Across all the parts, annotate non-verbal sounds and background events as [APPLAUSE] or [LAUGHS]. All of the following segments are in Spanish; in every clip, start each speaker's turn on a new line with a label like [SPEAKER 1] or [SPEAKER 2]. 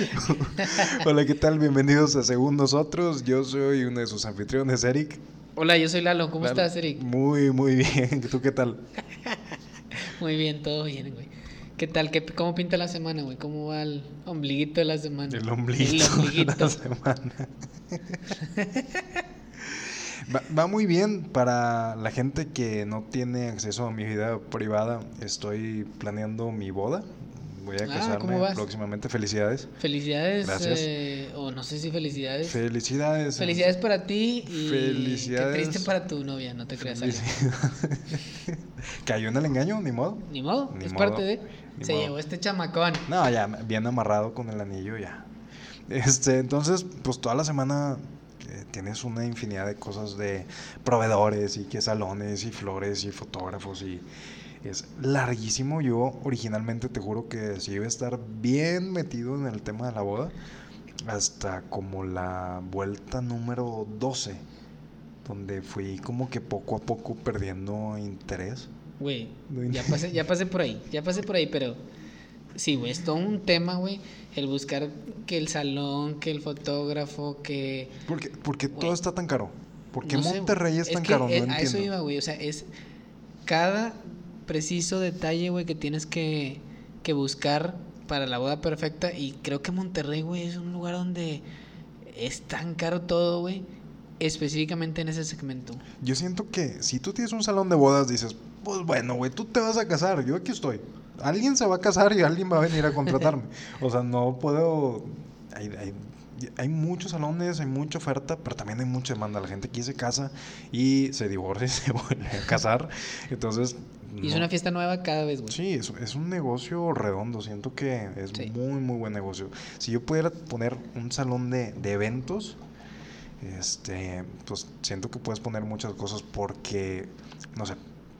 [SPEAKER 1] [LAUGHS] Hola, ¿qué tal? Bienvenidos a Según Nosotros. Yo soy uno de sus anfitriones, Eric.
[SPEAKER 2] Hola, yo soy Lalo. ¿Cómo
[SPEAKER 1] Lalo.
[SPEAKER 2] estás, Eric?
[SPEAKER 1] Muy, muy bien. ¿Tú qué tal? [LAUGHS]
[SPEAKER 2] Muy bien, todo bien, güey. ¿Qué tal? ¿Qué, ¿Cómo pinta la semana, güey? ¿Cómo va el ombliguito de la semana?
[SPEAKER 1] El ombliguito,
[SPEAKER 2] El
[SPEAKER 1] de
[SPEAKER 2] ombliguito.
[SPEAKER 1] la [LAUGHS] semana. Va, va muy bien para la gente que no tiene acceso a mi vida privada. Estoy planeando mi boda. Voy a
[SPEAKER 2] Ah,
[SPEAKER 1] casarme próximamente. Felicidades.
[SPEAKER 2] Felicidades.
[SPEAKER 1] Gracias.
[SPEAKER 2] eh, o no sé si felicidades.
[SPEAKER 1] Felicidades.
[SPEAKER 2] Felicidades para ti y
[SPEAKER 1] Felicidades.
[SPEAKER 2] qué triste para tu novia, no te creas.
[SPEAKER 1] ¿Cayó en el engaño? Ni modo.
[SPEAKER 2] Ni modo,
[SPEAKER 1] Ni
[SPEAKER 2] es
[SPEAKER 1] modo,
[SPEAKER 2] parte de...
[SPEAKER 1] ni
[SPEAKER 2] Se
[SPEAKER 1] modo.
[SPEAKER 2] llevó este chamacón.
[SPEAKER 1] No, ya bien amarrado con el anillo ya. Este, entonces, pues toda la semana eh, tienes una infinidad de cosas de proveedores y que salones y flores y fotógrafos y es larguísimo. Yo originalmente te juro que si iba a estar bien metido en el tema de la boda hasta como la vuelta número 12, donde fui como que poco a poco perdiendo interés.
[SPEAKER 2] Güey,
[SPEAKER 1] No
[SPEAKER 2] ya
[SPEAKER 1] entiendo.
[SPEAKER 2] pasé, ya pasé por ahí, ya pasé por ahí, pero sí, güey, es todo un tema, güey, el buscar que el salón, que el fotógrafo, que...
[SPEAKER 1] ¿Por qué, por qué todo está tan caro? ¿Por qué
[SPEAKER 2] no
[SPEAKER 1] Monterrey es tan
[SPEAKER 2] que,
[SPEAKER 1] caro? No
[SPEAKER 2] eh,
[SPEAKER 1] entiendo.
[SPEAKER 2] A eso iba, güey, o sea, es cada preciso detalle, güey, que tienes que, que buscar para la boda perfecta y creo que Monterrey, güey, es un lugar donde es tan caro todo, güey, específicamente en ese segmento.
[SPEAKER 1] Yo siento que si tú tienes un salón de bodas, dices, pues bueno, güey, tú te vas a casar, yo aquí estoy. Alguien se va a casar y alguien va a venir a contratarme. [LAUGHS] o sea, no puedo... Hay, hay, hay muchos salones, hay mucha oferta, pero también hay mucha demanda. La gente aquí se casa y se divorcia y se vuelve a casar. Entonces...
[SPEAKER 2] Y es una fiesta nueva cada vez, güey.
[SPEAKER 1] Sí, es, es un negocio redondo, siento que es
[SPEAKER 2] Sí.
[SPEAKER 1] muy, muy buen negocio. Si yo pudiera poner un salón de, de eventos, este, pues siento que puedes poner muchas cosas porque, no sé,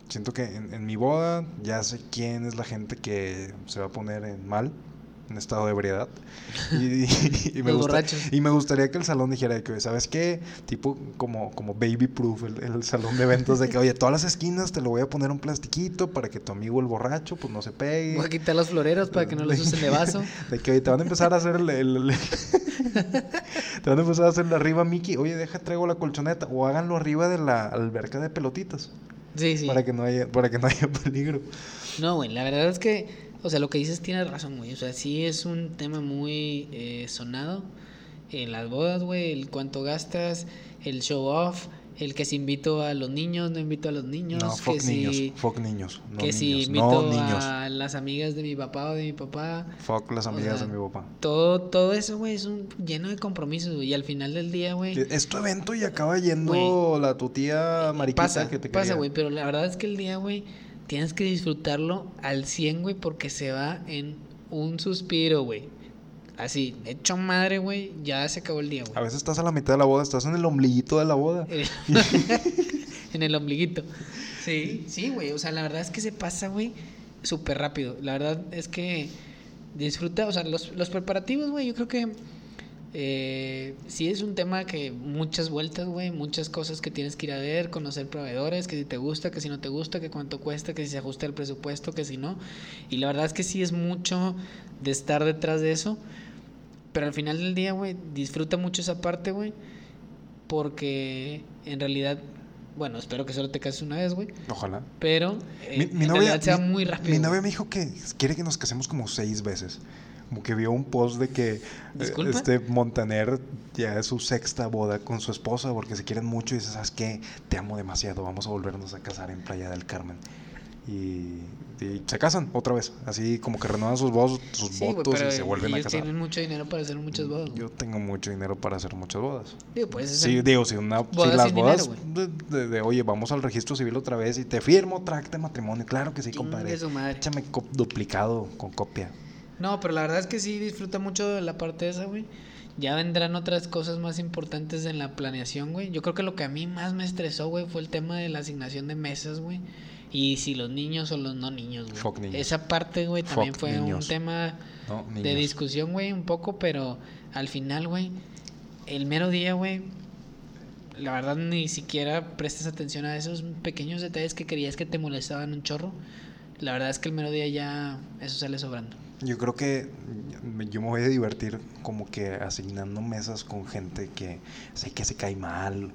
[SPEAKER 1] siento que en, en mi boda ya sé quién es la gente que se va a poner en mal, en estado de ebriedad. Y, [LAUGHS] y me
[SPEAKER 2] Los
[SPEAKER 1] gusta-
[SPEAKER 2] borrachos.
[SPEAKER 1] y me gustaría que el salón dijera que, ¿sabes qué? Tipo como, como baby proof, el, el salón de eventos, de que, oye, todas las esquinas te lo voy a poner un plastiquito para que tu amigo el borracho pues no se pegue.
[SPEAKER 2] Voy a quitar los floreros para que no los usen de vaso. [LAUGHS]
[SPEAKER 1] De que oye, te van a empezar a hacer el, el- el- [LAUGHS] te van a empezar a hacer arriba Mickey, oye, deja traigo la colchoneta o háganlo arriba de la alberca de pelotitas
[SPEAKER 2] Sí, sí.
[SPEAKER 1] para que no haya para que no haya peligro.
[SPEAKER 2] No, güey, la verdad es que, o sea, lo que dices tiene razón, güey. O sea, sí es un tema muy eh, sonado en las bodas, güey, el cuánto gastas, el show off, el que si invito a los niños, no invito a los niños,
[SPEAKER 1] No, fuck
[SPEAKER 2] que
[SPEAKER 1] niños,
[SPEAKER 2] si,
[SPEAKER 1] fuck niños, no
[SPEAKER 2] que si
[SPEAKER 1] niños,
[SPEAKER 2] invito
[SPEAKER 1] no niños.
[SPEAKER 2] a las amigas de mi papá o de mi papá.
[SPEAKER 1] Fuck las amigas
[SPEAKER 2] sea,
[SPEAKER 1] de mi papá.
[SPEAKER 2] Todo, todo eso, güey, es un lleno de compromisos, güey. Y al final del día, güey.
[SPEAKER 1] Es tu evento y acaba yendo la tu tía mariquita
[SPEAKER 2] Pasa,
[SPEAKER 1] que te
[SPEAKER 2] pasa,
[SPEAKER 1] quería.
[SPEAKER 2] güey, pero la verdad es que el día, güey, tienes que disfrutarlo al 100, güey, porque se va en un suspiro, güey. Así, hecho madre, güey, ya se acabó el día,
[SPEAKER 1] A
[SPEAKER 2] güey.
[SPEAKER 1] veces estás a la mitad de la boda, estás en el ombliguito de la boda. [LAUGHS]
[SPEAKER 2] en el ombliguito. Sí, sí, güey, o sea, la verdad es que se pasa, güey, súper rápido. La verdad es que disfruta, o sea, los, los preparativos, güey, yo creo que eh, sí es un tema que muchas vueltas, güey, muchas cosas que tienes que ir a ver, conocer proveedores, que si te gusta, que si no te gusta, que cuánto cuesta, que si se ajusta el presupuesto, que si no. Y la verdad es que sí es mucho de estar detrás de eso. Pero al final del día, güey, disfruta mucho esa parte, güey. Porque en realidad, bueno, espero que solo te cases una vez, güey.
[SPEAKER 1] Ojalá.
[SPEAKER 2] Pero eh,
[SPEAKER 1] Mi, mi
[SPEAKER 2] en
[SPEAKER 1] novia,
[SPEAKER 2] realidad sea
[SPEAKER 1] mi-
[SPEAKER 2] muy rápido.
[SPEAKER 1] mi novia me dijo que quiere que nos casemos como seis veces. Como que vio un post de que
[SPEAKER 2] ¿Disculpa?
[SPEAKER 1] este Montaner ya es su sexta boda con su esposa porque se quieren mucho y dice, ¿sabes qué? Te amo demasiado, vamos a volvernos a casar en Playa del Carmen. Y, y se casan otra vez, así como que renuevan sus, votos sus
[SPEAKER 2] Sí,
[SPEAKER 1] votos
[SPEAKER 2] pero
[SPEAKER 1] y se vuelven a
[SPEAKER 2] ellos
[SPEAKER 1] casar.
[SPEAKER 2] tienen mucho dinero para hacer muchas bodas.
[SPEAKER 1] Yo tengo mucho dinero para hacer muchas bodas.
[SPEAKER 2] Digo, puedes
[SPEAKER 1] Sí,
[SPEAKER 2] hacer-
[SPEAKER 1] digo, si, una, si las bodas
[SPEAKER 2] dinero,
[SPEAKER 1] de, de- de, oye, vamos al registro civil otra vez y te firmo tracte de matrimonio. Claro que sí, compadre. Échame duplicado con copia.
[SPEAKER 2] No, pero la verdad es que sí disfruta mucho de la parte esa, güey. Ya vendrán otras cosas más importantes en la planeación, güey. Yo creo que lo que a mí más me estresó, güey, fue el tema de la asignación de mesas, güey. Y si los niños o los no niños, güey.
[SPEAKER 1] Fuck niños.
[SPEAKER 2] Esa parte, güey, también
[SPEAKER 1] Fuck
[SPEAKER 2] fue
[SPEAKER 1] niños.
[SPEAKER 2] un tema
[SPEAKER 1] No,
[SPEAKER 2] de discusión, güey, un poco, pero al final, güey, el mero día, güey, la verdad ni siquiera prestas atención a esos pequeños detalles que creías que te molestaban un chorro. La verdad es que el mero día ya eso sale sobrando.
[SPEAKER 1] Yo creo que yo me voy a divertir como que asignando mesas con gente que sé que se cae mal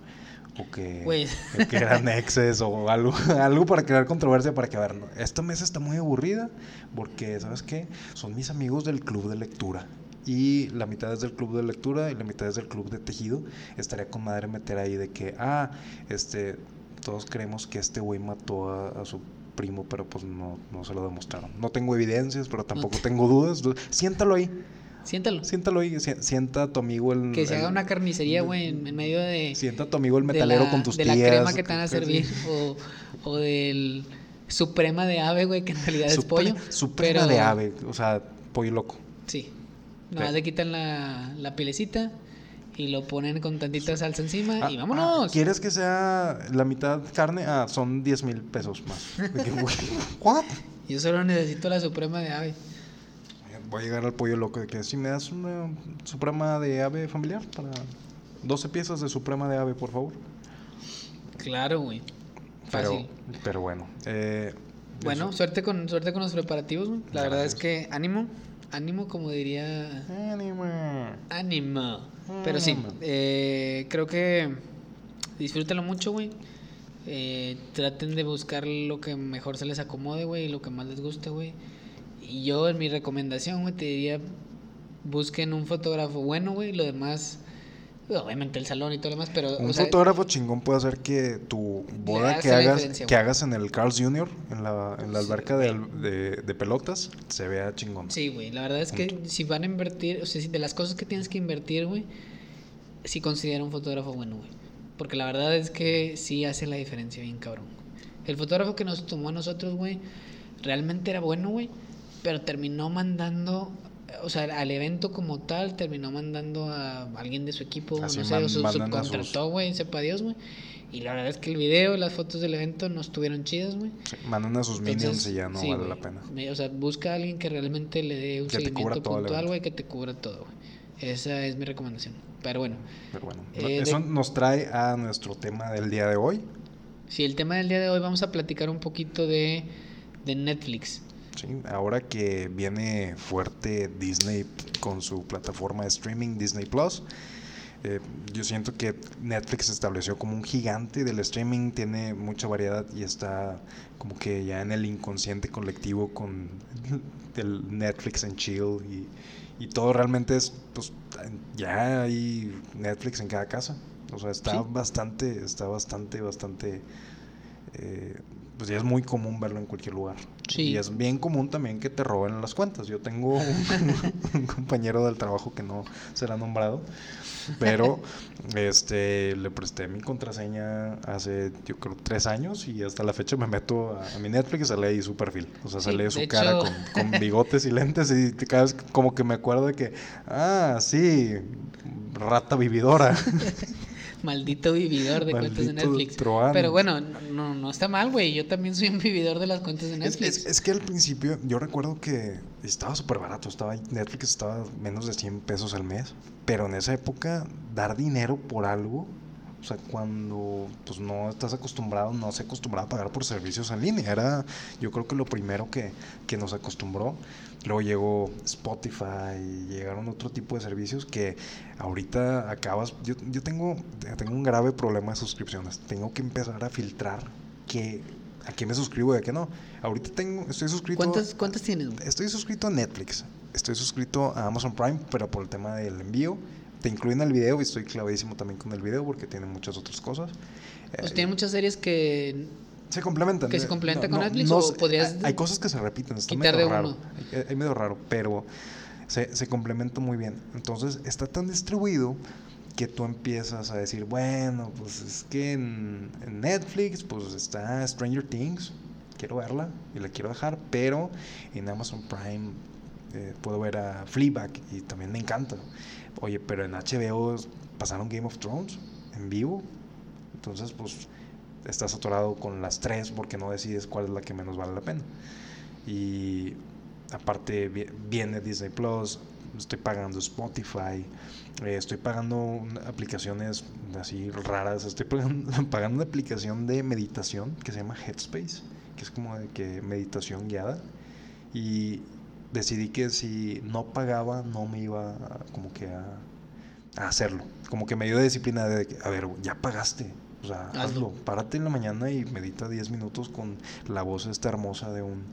[SPEAKER 1] o que, o que eran exes o algo, [LAUGHS] algo para crear controversia para que, a ver, esta mesa está muy aburrida porque, ¿sabes qué? Son mis amigos del club de lectura y la mitad es del club de lectura y la mitad es del club de tejido. Estaría con madre meter ahí de que, ah, este, todos creemos que este güey mató a, su primo, pero pues no, no se lo demostraron. No tengo evidencias, pero tampoco tengo dudas. Siéntalo ahí.
[SPEAKER 2] Siéntalo.
[SPEAKER 1] Siéntalo ahí, sienta a tu amigo el...
[SPEAKER 2] Que se haga una carnicería, güey, en, medio de...
[SPEAKER 1] Sienta a tu amigo el metalero con tus
[SPEAKER 2] de
[SPEAKER 1] tías.
[SPEAKER 2] De la crema que te van a servir, [LAUGHS] o, o del suprema de ave, güey, que en realidad es pollo.
[SPEAKER 1] Suprema de ave, o sea, pollo loco.
[SPEAKER 2] Sí. Nada más le quitan la, la pilecita y lo ponen con tantita salsa encima y ah, vámonos.
[SPEAKER 1] Ah, ¿Quieres que sea la mitad carne? Ah, son 10 mil pesos más. [LAUGHS] ¿What?
[SPEAKER 2] Yo solo necesito la suprema de ave.
[SPEAKER 1] Voy a llegar al pollo loco de que si me das una suprema de ave familiar para 12 piezas de suprema de ave, por favor.
[SPEAKER 2] Claro, güey.
[SPEAKER 1] Fácil. Pero, bueno. Eh,
[SPEAKER 2] bueno, suerte con, suerte con los preparativos, güey. La verdad es que ánimo. Ánimo, como diría.
[SPEAKER 1] Ánimo.
[SPEAKER 2] Ánimo. Pero sí, eh, creo que disfrútenlo mucho, güey. Eh, traten de buscar lo que mejor se les acomode, güey, y lo que más les guste, güey. Y yo, en mi recomendación, güey, te diría: busquen un fotógrafo bueno, güey. Lo demás obviamente el salón y todo lo demás, pero...
[SPEAKER 1] Un fotógrafo chingón puede hacer que tu boda que hagas, que hagas en el Carl's Jr., en la, en la alberca de, de, pelotas, se vea chingón.
[SPEAKER 2] Sí, güey, la verdad es que si van a invertir, o sea, de las cosas que tienes que invertir, güey, sí considera un fotógrafo bueno, güey. Porque la verdad es que sí hace la diferencia bien cabrón. El fotógrafo que nos tomó a nosotros, güey, realmente era bueno, güey, pero terminó mandando o sea, al evento como tal terminó mandando a alguien de su equipo, no sé, o su, subcontrató, güey, sepa Dios, güey. Y la verdad es que el video, las fotos del evento no estuvieron chidas, güey.
[SPEAKER 1] mandan a sus minions y ya no vale la pena.
[SPEAKER 2] O sea, busca a alguien que realmente le dé un seguimiento puntual, güey, que te cubra todo, güey. Esa es mi recomendación. Pero bueno.
[SPEAKER 1] Pero bueno. Eh, eso nos trae a nuestro tema del día de hoy.
[SPEAKER 2] Sí, el tema del día de hoy vamos a platicar un poquito de, de Netflix.
[SPEAKER 1] Sí, ahora que viene fuerte Disney con su plataforma de streaming Disney Plus, eh, yo siento que Netflix se estableció como un gigante del streaming, tiene mucha variedad y está como que ya en el inconsciente colectivo con [LAUGHS] el Netflix en chill y, todo realmente es, pues ya hay Netflix en cada casa. O sea, está bastante, está bastante, bastante... Eh, pues ya es muy común verlo en cualquier lugar. Y es bien común también que te roben las cuentas. Yo tengo un, [LAUGHS] compañero del trabajo que no será nombrado, pero [LAUGHS] este le presté mi contraseña hace, yo creo, tres años y hasta la fecha me meto a, mi Netflix y sale ahí su perfil. O sea, sale su cara con, con, [LAUGHS] bigotes y lentes y cada vez como que me acuerdo de que, ah, sí, rata vividora. [LAUGHS]
[SPEAKER 2] Maldito vividor de cuentas de Netflix. Pero bueno, no, no está mal, güey. Yo también soy un vividor de las cuentas de Netflix.
[SPEAKER 1] Es, que al principio, yo recuerdo que estaba súper barato. Estaba, Netflix estaba menos de 100 pesos al mes. Pero en esa época, dar dinero por algo o sea, cuando pues no estás acostumbrado, no se acostumbraba a pagar por servicios en línea. Era, yo creo que lo primero que, que nos acostumbró. Luego llegó Spotify, llegaron otro tipo de servicios que ahorita acabas. Yo, yo tengo, tengo un grave problema de suscripciones. Tengo que empezar a filtrar que a qué me suscribo y a qué no. Ahorita tengo, estoy suscrito.
[SPEAKER 2] ¿Cuántas, ¿Cuántas tienes?
[SPEAKER 1] Estoy suscrito a Netflix. Estoy suscrito a Amazon Prime, pero por el tema del envío te incluyen el video y estoy clavadísimo también con el video porque tiene muchas otras cosas.
[SPEAKER 2] Pues tiene muchas series que
[SPEAKER 1] se complementan.
[SPEAKER 2] Que se complementan con Netflix o podrías
[SPEAKER 1] hay cosas que se repiten, está medio raro. Hay, medio raro, pero se, se complementa muy bien. Entonces, está tan distribuido que tú empiezas a decir, bueno, pues es que en, Netflix pues está Stranger Things, quiero verla y la quiero dejar, pero en Amazon Prime eh, puedo ver a Fleabag y también me encanta. Oye, pero en HBO pasaron Game of Thrones en vivo. Entonces, pues estás atorado con las tres porque no decides cuál es la que menos vale la pena. Y aparte viene Disney Plus, estoy pagando Spotify, eh, estoy pagando aplicaciones así raras, estoy pagando, [LAUGHS] pagando, una aplicación de meditación que se llama Headspace, que es como de que meditación guiada. Y decidí que si no pagaba, no me iba como que a, a hacerlo. Como que me dio disciplina de, que, a ver, ya pagaste. O sea, hazlo.
[SPEAKER 2] Hazlo.
[SPEAKER 1] Párate en la mañana y medita 10 minutos con la voz esta hermosa de un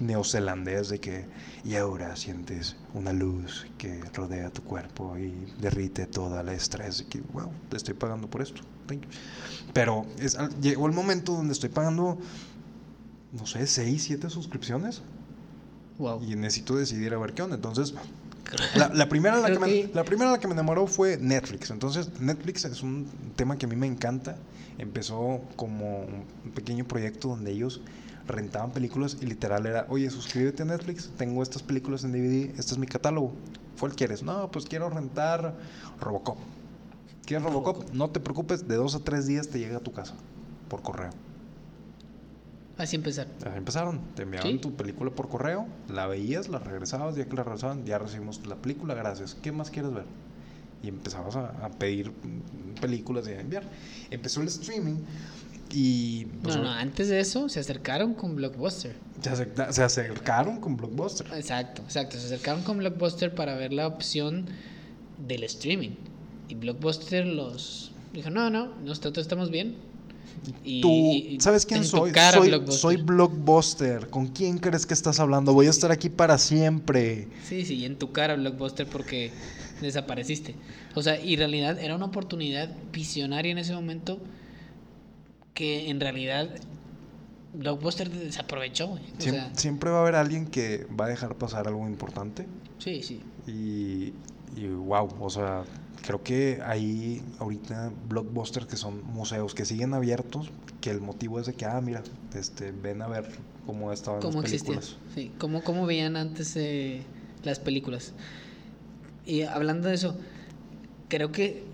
[SPEAKER 1] neozelandés de que y ahora sientes una luz que rodea tu cuerpo y derrite toda el estrés y que wow te estoy pagando por esto pero es, llegó el momento donde estoy pagando no sé 6, 7 suscripciones
[SPEAKER 2] Wow.
[SPEAKER 1] y necesito decidir a ver qué onda entonces la, la primera la, que me,
[SPEAKER 2] que-
[SPEAKER 1] la primera la que me enamoró fue Netflix. Entonces, Netflix es un tema que a mí me encanta. Empezó como un pequeño proyecto donde ellos rentaban películas y literal era, oye, suscríbete a Netflix, tengo estas películas en DVD, este es mi catálogo. ¿Cuál quieres? No, pues quiero rentar Robocop. ¿Quieres Robocop? No te preocupes, de dos a tres días te llega a tu casa por correo.
[SPEAKER 2] Así empezar.
[SPEAKER 1] Así empezaron, te enviaban
[SPEAKER 2] Sí.
[SPEAKER 1] tu película por correo, la veías, la regresabas, ya que la regresaban, ya recibimos la película, gracias. ¿Qué más quieres ver? Y empezabas a, a pedir películas y a enviar. Empezó el streaming y pues,
[SPEAKER 2] No, no, antes de eso se acercaron con Blockbuster.
[SPEAKER 1] se, acerca- se acercaron con Blockbuster.
[SPEAKER 2] Exacto, exacto. Se acercaron con Blockbuster para ver la opción del streaming. Y Blockbuster los dijo, no, no, nosotros estamos bien. Y,
[SPEAKER 1] Tú,
[SPEAKER 2] y-
[SPEAKER 1] ¿sabes quién soy?
[SPEAKER 2] cara,
[SPEAKER 1] Soy,
[SPEAKER 2] Blockbuster.
[SPEAKER 1] soy Blockbuster. ¿Con quién crees que estás hablando? Voy a estar aquí para siempre.
[SPEAKER 2] Sí, sí, en tu cara, Blockbuster, porque desapareciste. O sea, y en realidad era una oportunidad visionaria en ese momento que en realidad Blockbuster desaprovechó. O
[SPEAKER 1] Siem-
[SPEAKER 2] sea,
[SPEAKER 1] siempre va a haber alguien que va a dejar pasar algo importante.
[SPEAKER 2] sí, sí.
[SPEAKER 1] Y, y wow, o sea, creo que hay ahorita blockbusters que son museos que siguen abiertos, que el motivo es de que, ah, mira, este, ven a ver cómo estaban
[SPEAKER 2] cómo
[SPEAKER 1] las
[SPEAKER 2] existían.
[SPEAKER 1] películas.
[SPEAKER 2] Sí, cómo, cómo veían antes eh, las películas. Y hablando de eso, creo que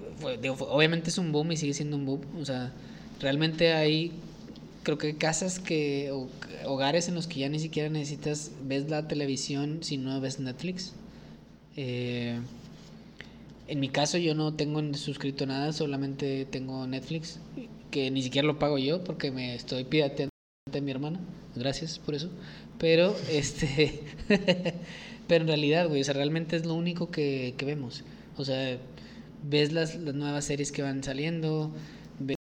[SPEAKER 2] digo, obviamente es un boom y sigue siendo un boom. O sea, realmente hay, creo que casas que, o hogares en los que ya ni siquiera necesitas, ves la televisión si no ves Netflix. Eh, en mi caso yo no tengo suscrito nada, solamente tengo Netflix, que ni siquiera lo pago yo porque me estoy pirateando de mi hermana. Gracias por eso. Pero, [LAUGHS] este. pero en realidad, güey, o sea, realmente es lo único que, que vemos. O sea, ves las, nuevas series que van saliendo, ves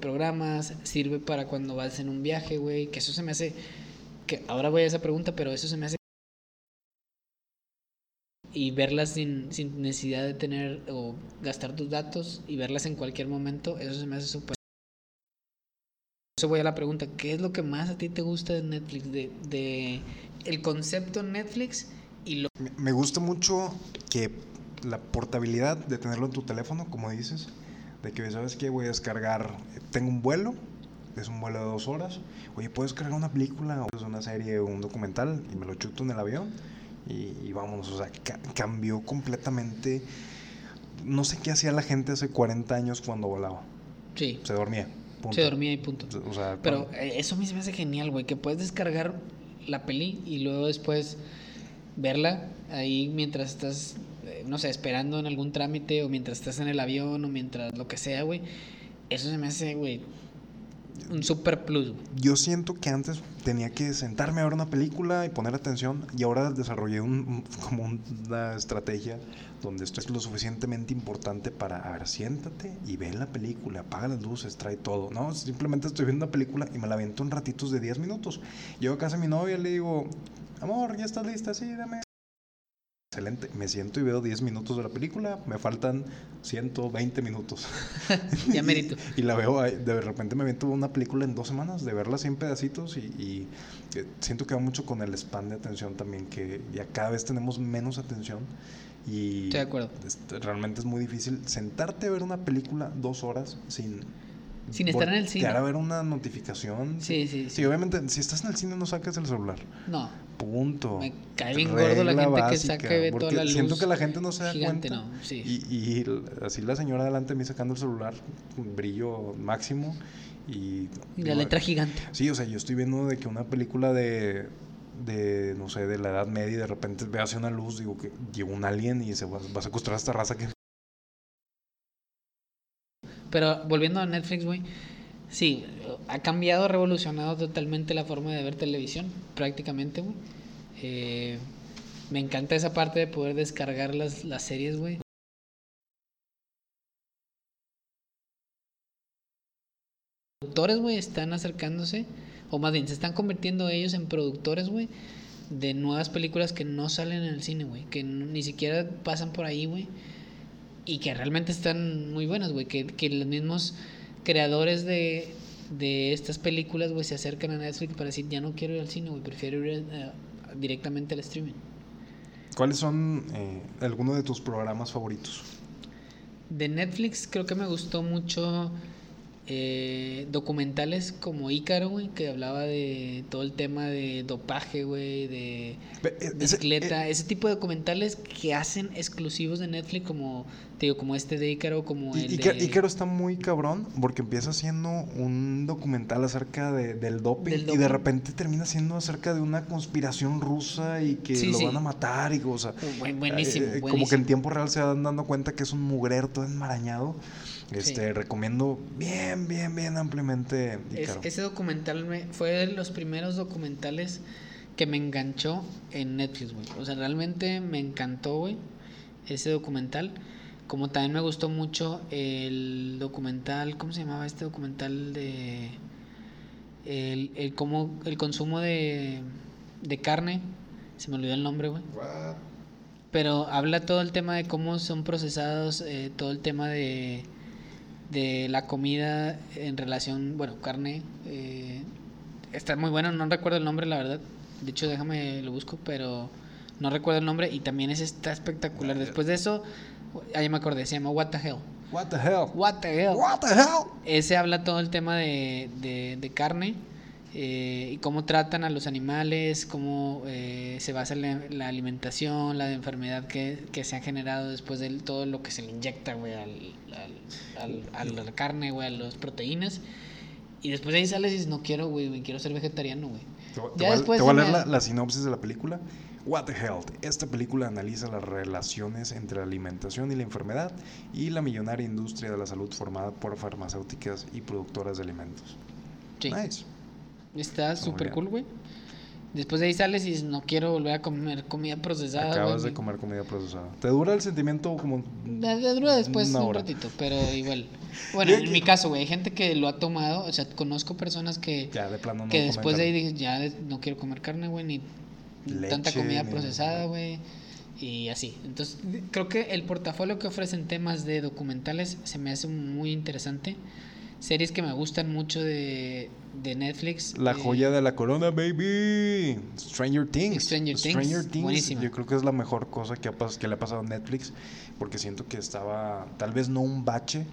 [SPEAKER 2] programas, sirve para cuando vas en un viaje, güey. Que eso se me hace. que Ahora voy a esa pregunta, pero eso se me hace. Y verlas sin, sin necesidad de tener o gastar tus datos y verlas en cualquier momento, eso se me hace súper. Eso voy a la pregunta, ¿qué es lo que más a ti te gusta de Netflix? De, de el concepto Netflix y lo...
[SPEAKER 1] Me- gusta mucho que la portabilidad de tenerlo en tu teléfono, como dices, de que sabes que voy a descargar, tengo un vuelo, es un vuelo de dos horas, oye, puedes cargar una película o una serie o un documental y me lo chuto en el avión y, y vámonos, o sea, ca- cambió completamente, no sé qué hacía la gente hace 40 años cuando volaba,
[SPEAKER 2] Sí,
[SPEAKER 1] se dormía. punto.
[SPEAKER 2] se dormía y punto.
[SPEAKER 1] O sea,
[SPEAKER 2] Pero
[SPEAKER 1] cuando-
[SPEAKER 2] eh, eso a mí se me hace genial, güey, que puedes descargar la peli y luego después verla ahí mientras estás, eh, no sé, esperando en algún trámite o mientras estás en el avión o mientras lo que sea, güey. Eso se me hace, güey, un super plus.
[SPEAKER 1] Yo siento que antes tenía que sentarme a ver una película y poner atención y ahora desarrollé un, como una estrategia donde esto es lo suficientemente importante para, a ver, siéntate y ve la película, apaga las luces, trae todo. No, simplemente estoy viendo una película y me la aviento en ratitos de 10 minutos. Llego a casa de mi novia y le digo, amor, ¿ya estás lista? Sí, dame. Excelente, me siento y veo 10 minutos de la película, me faltan 120 minutos. [LAUGHS]
[SPEAKER 2] Ya [LAUGHS] merito.
[SPEAKER 1] Y, la veo, de repente me aviento una película en dos semanas, de verla así en pedacitos y, y, eh, siento que va mucho con el span de atención también, que ya cada vez tenemos menos atención y
[SPEAKER 2] Estoy de acuerdo.
[SPEAKER 1] este, realmente es muy difícil sentarte a ver una película dos horas sin...
[SPEAKER 2] Sin estar en el cine.
[SPEAKER 1] a ver una notificación.
[SPEAKER 2] Sí, sí, sí.
[SPEAKER 1] Sí, obviamente, si estás en el cine no saques el celular.
[SPEAKER 2] No,
[SPEAKER 1] Punto.
[SPEAKER 2] Me cae bien gordo la gente que saca y ve toda la
[SPEAKER 1] Siento
[SPEAKER 2] luz
[SPEAKER 1] que la gente no se da
[SPEAKER 2] gigante,
[SPEAKER 1] cuenta.
[SPEAKER 2] no, sí.
[SPEAKER 1] Y, y así la señora delante de mí sacando el celular, brillo máximo. Y,
[SPEAKER 2] y la
[SPEAKER 1] digo,
[SPEAKER 2] letra gigante.
[SPEAKER 1] Sí, o sea, yo estoy viendo de que una película de, de no sé, de la Edad Media y de repente ve hacia una luz, digo que llegó un alien y se va, va a secuestrar a esta raza que...
[SPEAKER 2] Pero volviendo a Netflix, güey, sí, ha cambiado, revolucionado totalmente la forma de ver televisión, prácticamente, güey. Eh, Me encanta esa parte de poder descargar las, las series, güey. Productores, güey, están acercándose, o más bien, se están convirtiendo ellos en productores, güey, de nuevas películas que no salen en el cine, güey, que ni siquiera pasan por ahí, güey, y que realmente están muy buenas, güey, que, que los mismos creadores de, de estas películas, güey, se acercan a Netflix para decir, ya no quiero ir al cine, güey, prefiero ir eh, directamente al streaming.
[SPEAKER 1] ¿Cuáles son eh, algunos de tus programas favoritos?
[SPEAKER 2] De Netflix creo que me gustó mucho eh, documentales como Ícaro, güey, que hablaba de todo el tema de dopaje, güey, de
[SPEAKER 1] eh, ese-
[SPEAKER 2] bicicleta,
[SPEAKER 1] eh,
[SPEAKER 2] ese tipo de documentales que hacen exclusivos de Netflix como, te digo, como este de Ícaro, como el
[SPEAKER 1] Ica-
[SPEAKER 2] de...
[SPEAKER 1] Ícaro está muy cabrón porque empieza siendo un documental acerca de- del doping
[SPEAKER 2] Del
[SPEAKER 1] y de repente termina siendo acerca de una conspiración rusa y que
[SPEAKER 2] Sí,
[SPEAKER 1] lo
[SPEAKER 2] sí.
[SPEAKER 1] van a matar y o sea,
[SPEAKER 2] Buen- buenísimo,
[SPEAKER 1] eh, como que en tiempo real se van dando cuenta que es un mugrero todo enmarañado. Este,
[SPEAKER 2] Sí.
[SPEAKER 1] recomiendo bien, bien, bien ampliamente
[SPEAKER 2] Es- ese documental me, fue de los primeros documentales que me enganchó en Netflix, güey. O sea, realmente me encantó, güey, ese documental. Como también me gustó mucho el documental, ¿cómo se llamaba este documental de el, el cómo el consumo de, de carne? Se me olvidó el nombre, güey. Pero habla todo el tema de cómo son procesados, eh, todo el tema de, de la comida en relación, bueno, carne. eh, está muy bueno, no recuerdo el nombre, la verdad. De hecho, déjame lo busco, pero no recuerdo el nombre y también es está espectacular. Después de eso, ah, ya me acordé, se llama What the Hell.
[SPEAKER 1] What the hell?
[SPEAKER 2] What the Hell.
[SPEAKER 1] What the hell?
[SPEAKER 2] Ese habla todo el tema de, de, de carne eh, y cómo tratan a los animales, cómo eh, se basa la, la alimentación, la enfermedad que, que se ha generado después de todo lo que se le inyecta, güey, al, al- al- a la carne, güey, a las proteínas. Y después de ahí sales y dices, no quiero, güey, quiero ser vegetariano, güey.
[SPEAKER 1] Te, voy- te
[SPEAKER 2] Ya
[SPEAKER 1] a-
[SPEAKER 2] después
[SPEAKER 1] te voy a leer la, la sinopsis de la película. What the Health. Esta película analiza las relaciones entre la alimentación y la enfermedad y la millonaria industria de la salud formada por farmacéuticas y productoras de alimentos.
[SPEAKER 2] Sí.
[SPEAKER 1] Nice.
[SPEAKER 2] Está súper cool, güey. Después de ahí sales y dices, no quiero volver a comer comida procesada.
[SPEAKER 1] Acabas de comer comida procesada. ¿Te dura el sentimiento como
[SPEAKER 2] de dura después un
[SPEAKER 1] hora?
[SPEAKER 2] ratito, pero [LAUGHS] igual. Bueno, en mi caso, güey, hay gente que lo ha tomado, o sea, conozco personas que,
[SPEAKER 1] Ya, de plano no
[SPEAKER 2] que después de ahí dije, ya no quiero comer carne, güey, ni tanta comida
[SPEAKER 1] ni-
[SPEAKER 2] procesada, güey, y así. Entonces, creo que el portafolio que ofrecen temas de documentales se me hace muy interesante. Series que me gustan mucho de, de Netflix.
[SPEAKER 1] La
[SPEAKER 2] eh,
[SPEAKER 1] joya de la corona, baby. Stranger Things.
[SPEAKER 2] Stranger Things, buenísima.
[SPEAKER 1] Yo creo que es la mejor cosa que, ha pas- que le ha pasado a Netflix. Porque siento que estaba, tal vez no un bache,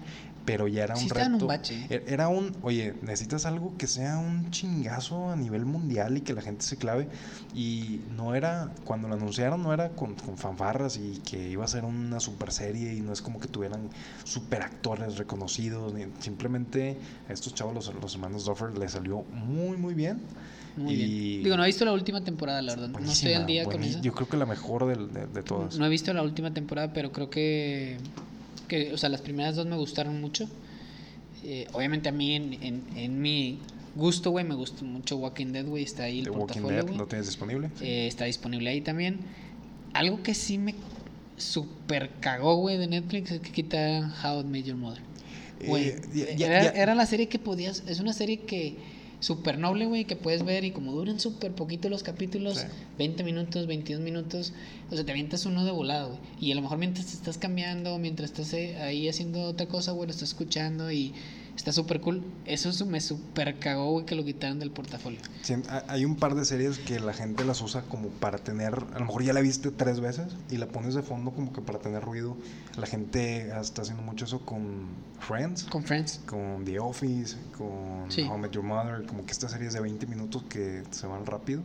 [SPEAKER 1] pero ya era
[SPEAKER 2] Sí
[SPEAKER 1] un
[SPEAKER 2] estaba en
[SPEAKER 1] reto.
[SPEAKER 2] un bache.
[SPEAKER 1] E- Era un, oye, necesitas algo que sea un chingazo a nivel mundial y que la gente se clave. Y no era, cuando lo anunciaron, no era con, con fanfarras y que iba a ser una super serie y no es como que tuvieran super actores reconocidos. ni- simplemente a estos chavos, los, los hermanos Duffer, les salió muy, muy bien.
[SPEAKER 2] Muy
[SPEAKER 1] y-
[SPEAKER 2] bien. Digo, no he visto la última temporada, la verdad. No estoy al día con eso.
[SPEAKER 1] Yo creo que la mejor de, de todas.
[SPEAKER 2] No he visto la última temporada, pero creo que, que o sea, las primeras dos me gustaron mucho. Eh, obviamente a mí, en, en, en mi gusto, güey, me gusta mucho Walking Dead, güey, está ahí el
[SPEAKER 1] The Walking Dead. ¿lo tienes disponible?
[SPEAKER 2] Eh, está disponible ahí también. Algo que sí me super cagó, güey, de Netflix es que quitaron How I Met Your Mother. Güey,
[SPEAKER 1] Eh, ya- ya-
[SPEAKER 2] era,
[SPEAKER 1] ya-
[SPEAKER 2] era la serie que podías, es una serie que súper noble, güey, que puedes ver y como duran súper poquito los capítulos,
[SPEAKER 1] Sí.
[SPEAKER 2] 20 minutos, 22 minutos, o sea, te avientas uno de volado, güey. Y a lo mejor mientras te estás cambiando, mientras estás eh, ahí haciendo otra cosa, güey, lo estás escuchando y está súper cool. Eso me súper cagó, güey, que lo quitaron del portafolio.
[SPEAKER 1] Sí, ha- hay un par de series que la gente las usa como para tener, a lo mejor ya la viste tres veces y la pones de fondo como que para tener ruido. La gente está haciendo mucho eso con Friends,
[SPEAKER 2] Con Friends.
[SPEAKER 1] con The Office, con
[SPEAKER 2] Sí.
[SPEAKER 1] How I Met Your Mother, como que estas series de 20 minutos que se van rápido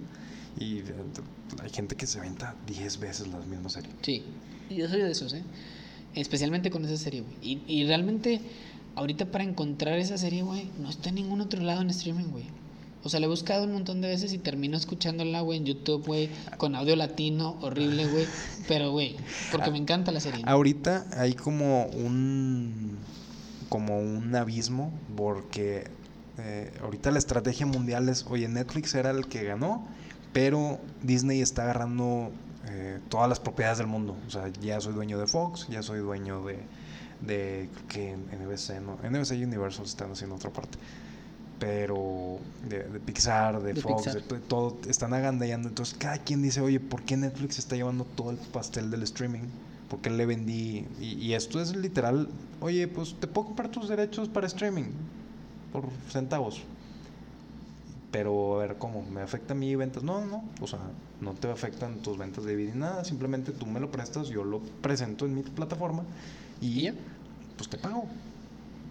[SPEAKER 1] y eh, hay gente que se venta 10 veces las mismas series.
[SPEAKER 2] Sí, yo soy de esos, ¿eh? Especialmente con esa serie, güey. Y, y realmente, ahorita para encontrar esa serie, güey, no está en ningún otro lado en streaming, güey. O sea, la he buscado un montón de veces y termino escuchándola, güey, en YouTube, güey, con audio latino, horrible, güey. Pero, güey, porque me encanta la serie.
[SPEAKER 1] Ahorita hay como un como un abismo porque eh, ahorita la estrategia mundial es, oye, Netflix era el que ganó, pero Disney está agarrando eh, todas las propiedades del mundo. O sea, ya soy dueño de Fox, ya soy dueño de, de que NBC, no, NBC y Universal están haciendo otra parte. Pero de, de Pixar, de,
[SPEAKER 2] De
[SPEAKER 1] Fox,
[SPEAKER 2] Pixar.
[SPEAKER 1] de, todo, están agandallando. Entonces, cada quien dice, oye, ¿por qué Netflix está llevando todo el pastel del streaming? ¿Por qué le vendí? Y, y esto es literal, oye, pues te puedo comprar tus derechos para streaming por centavos. Pero a ver, ¿cómo? ¿Me afecta a mi ventas? No, no, o sea, no te afectan tus ventas de DVD ni nada, simplemente tú me lo prestas, yo lo presento en mi plataforma y pues te pago.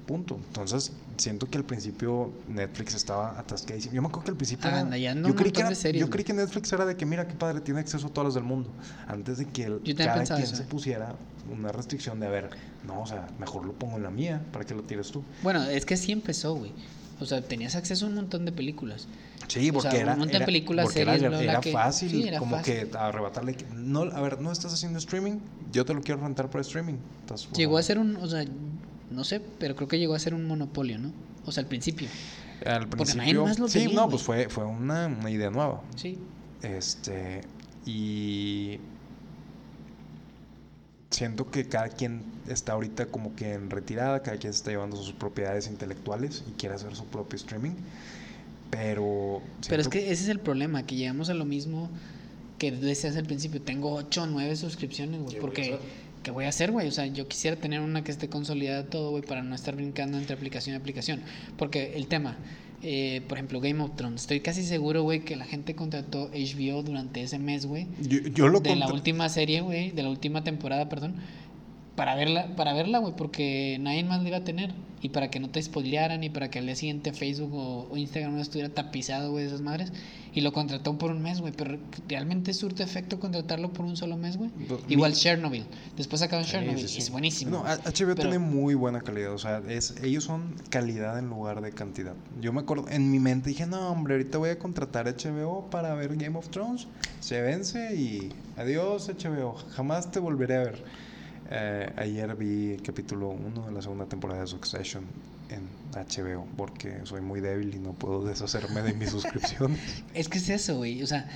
[SPEAKER 1] Punto. Entonces, siento que al principio Netflix estaba atascadísimo. Yo me acuerdo que al principio era-
[SPEAKER 2] Agandallando
[SPEAKER 1] yo, creí que era-
[SPEAKER 2] series,
[SPEAKER 1] yo creí que Netflix era de que mira qué padre tiene acceso a todas las del mundo. Antes de que el- cada quien
[SPEAKER 2] eso,
[SPEAKER 1] se
[SPEAKER 2] eh.
[SPEAKER 1] pusiera una restricción de a ver, no, o sea, mejor lo pongo en la mía para que lo tires tú.
[SPEAKER 2] Bueno, es que así empezó, güey. O sea, tenías acceso a un montón de películas.
[SPEAKER 1] Sí,
[SPEAKER 2] O
[SPEAKER 1] porque
[SPEAKER 2] sea,
[SPEAKER 1] era,
[SPEAKER 2] un montón de películas,
[SPEAKER 1] era-
[SPEAKER 2] series,
[SPEAKER 1] era,
[SPEAKER 2] que-
[SPEAKER 1] fácil,
[SPEAKER 2] sí, era
[SPEAKER 1] como
[SPEAKER 2] fácil.
[SPEAKER 1] que arrebatarle. No, a ver, no estás haciendo streaming, yo te lo quiero rentar por streaming. Estás-
[SPEAKER 2] Llegó a ser un, o sea, no sé, pero creo que llegó a ser un monopolio, ¿no? O sea, al principio.
[SPEAKER 1] Al
[SPEAKER 2] porque nadie
[SPEAKER 1] principio.
[SPEAKER 2] más lo
[SPEAKER 1] sí,
[SPEAKER 2] tenía,
[SPEAKER 1] no, pues fue, fue una, una idea nueva.
[SPEAKER 2] Sí.
[SPEAKER 1] Este. Y. Siento que cada quien está ahorita como que en retirada, cada quien se está llevando sus propiedades intelectuales y quiere hacer su propio streaming. Pero.
[SPEAKER 2] Pero es que ese es el problema, que llegamos a lo mismo que decías al principio. Tengo 8 o 9 suscripciones, güey.
[SPEAKER 1] ¿Qué voy a
[SPEAKER 2] Porque? ¿qué voy a hacer, güey? O sea, yo quisiera tener una que esté consolidada todo, güey, para no estar brincando entre aplicación y aplicación. Porque el tema, eh, por ejemplo, Game of Thrones. Estoy casi seguro, güey, que la gente contrató HBO durante ese mes, güey.
[SPEAKER 1] Yo, yo lo
[SPEAKER 2] de la última serie, güey, de la última temporada, perdón, para verla, para verla, güey, porque nadie más la iba a tener y para que no te spoilearan y para que al día siguiente Facebook o, o Instagram no estuviera tapizado, güey, de esas madres y lo contrató por un mes, güey, pero realmente surte efecto contratarlo por un solo mes, güey. Igual
[SPEAKER 1] mi-
[SPEAKER 2] Chernobyl, después sacaron Chernobyl
[SPEAKER 1] sí, sí.
[SPEAKER 2] y es buenísimo.
[SPEAKER 1] No, HBO
[SPEAKER 2] Pero-
[SPEAKER 1] tiene muy buena calidad, o sea, es, ellos son calidad en lugar de cantidad. Yo me acuerdo, en mi mente dije, no, hombre, ahorita voy a contratar HBO para ver Game of Thrones, se vence y adiós HBO, jamás te volveré a ver. Eh, ayer vi el capítulo 1 de la segunda temporada de Succession en HBO, porque soy muy débil y no puedo [LAUGHS] deshacerme de mi suscripción. [LAUGHS]
[SPEAKER 2] Es que es eso, güey, o sea,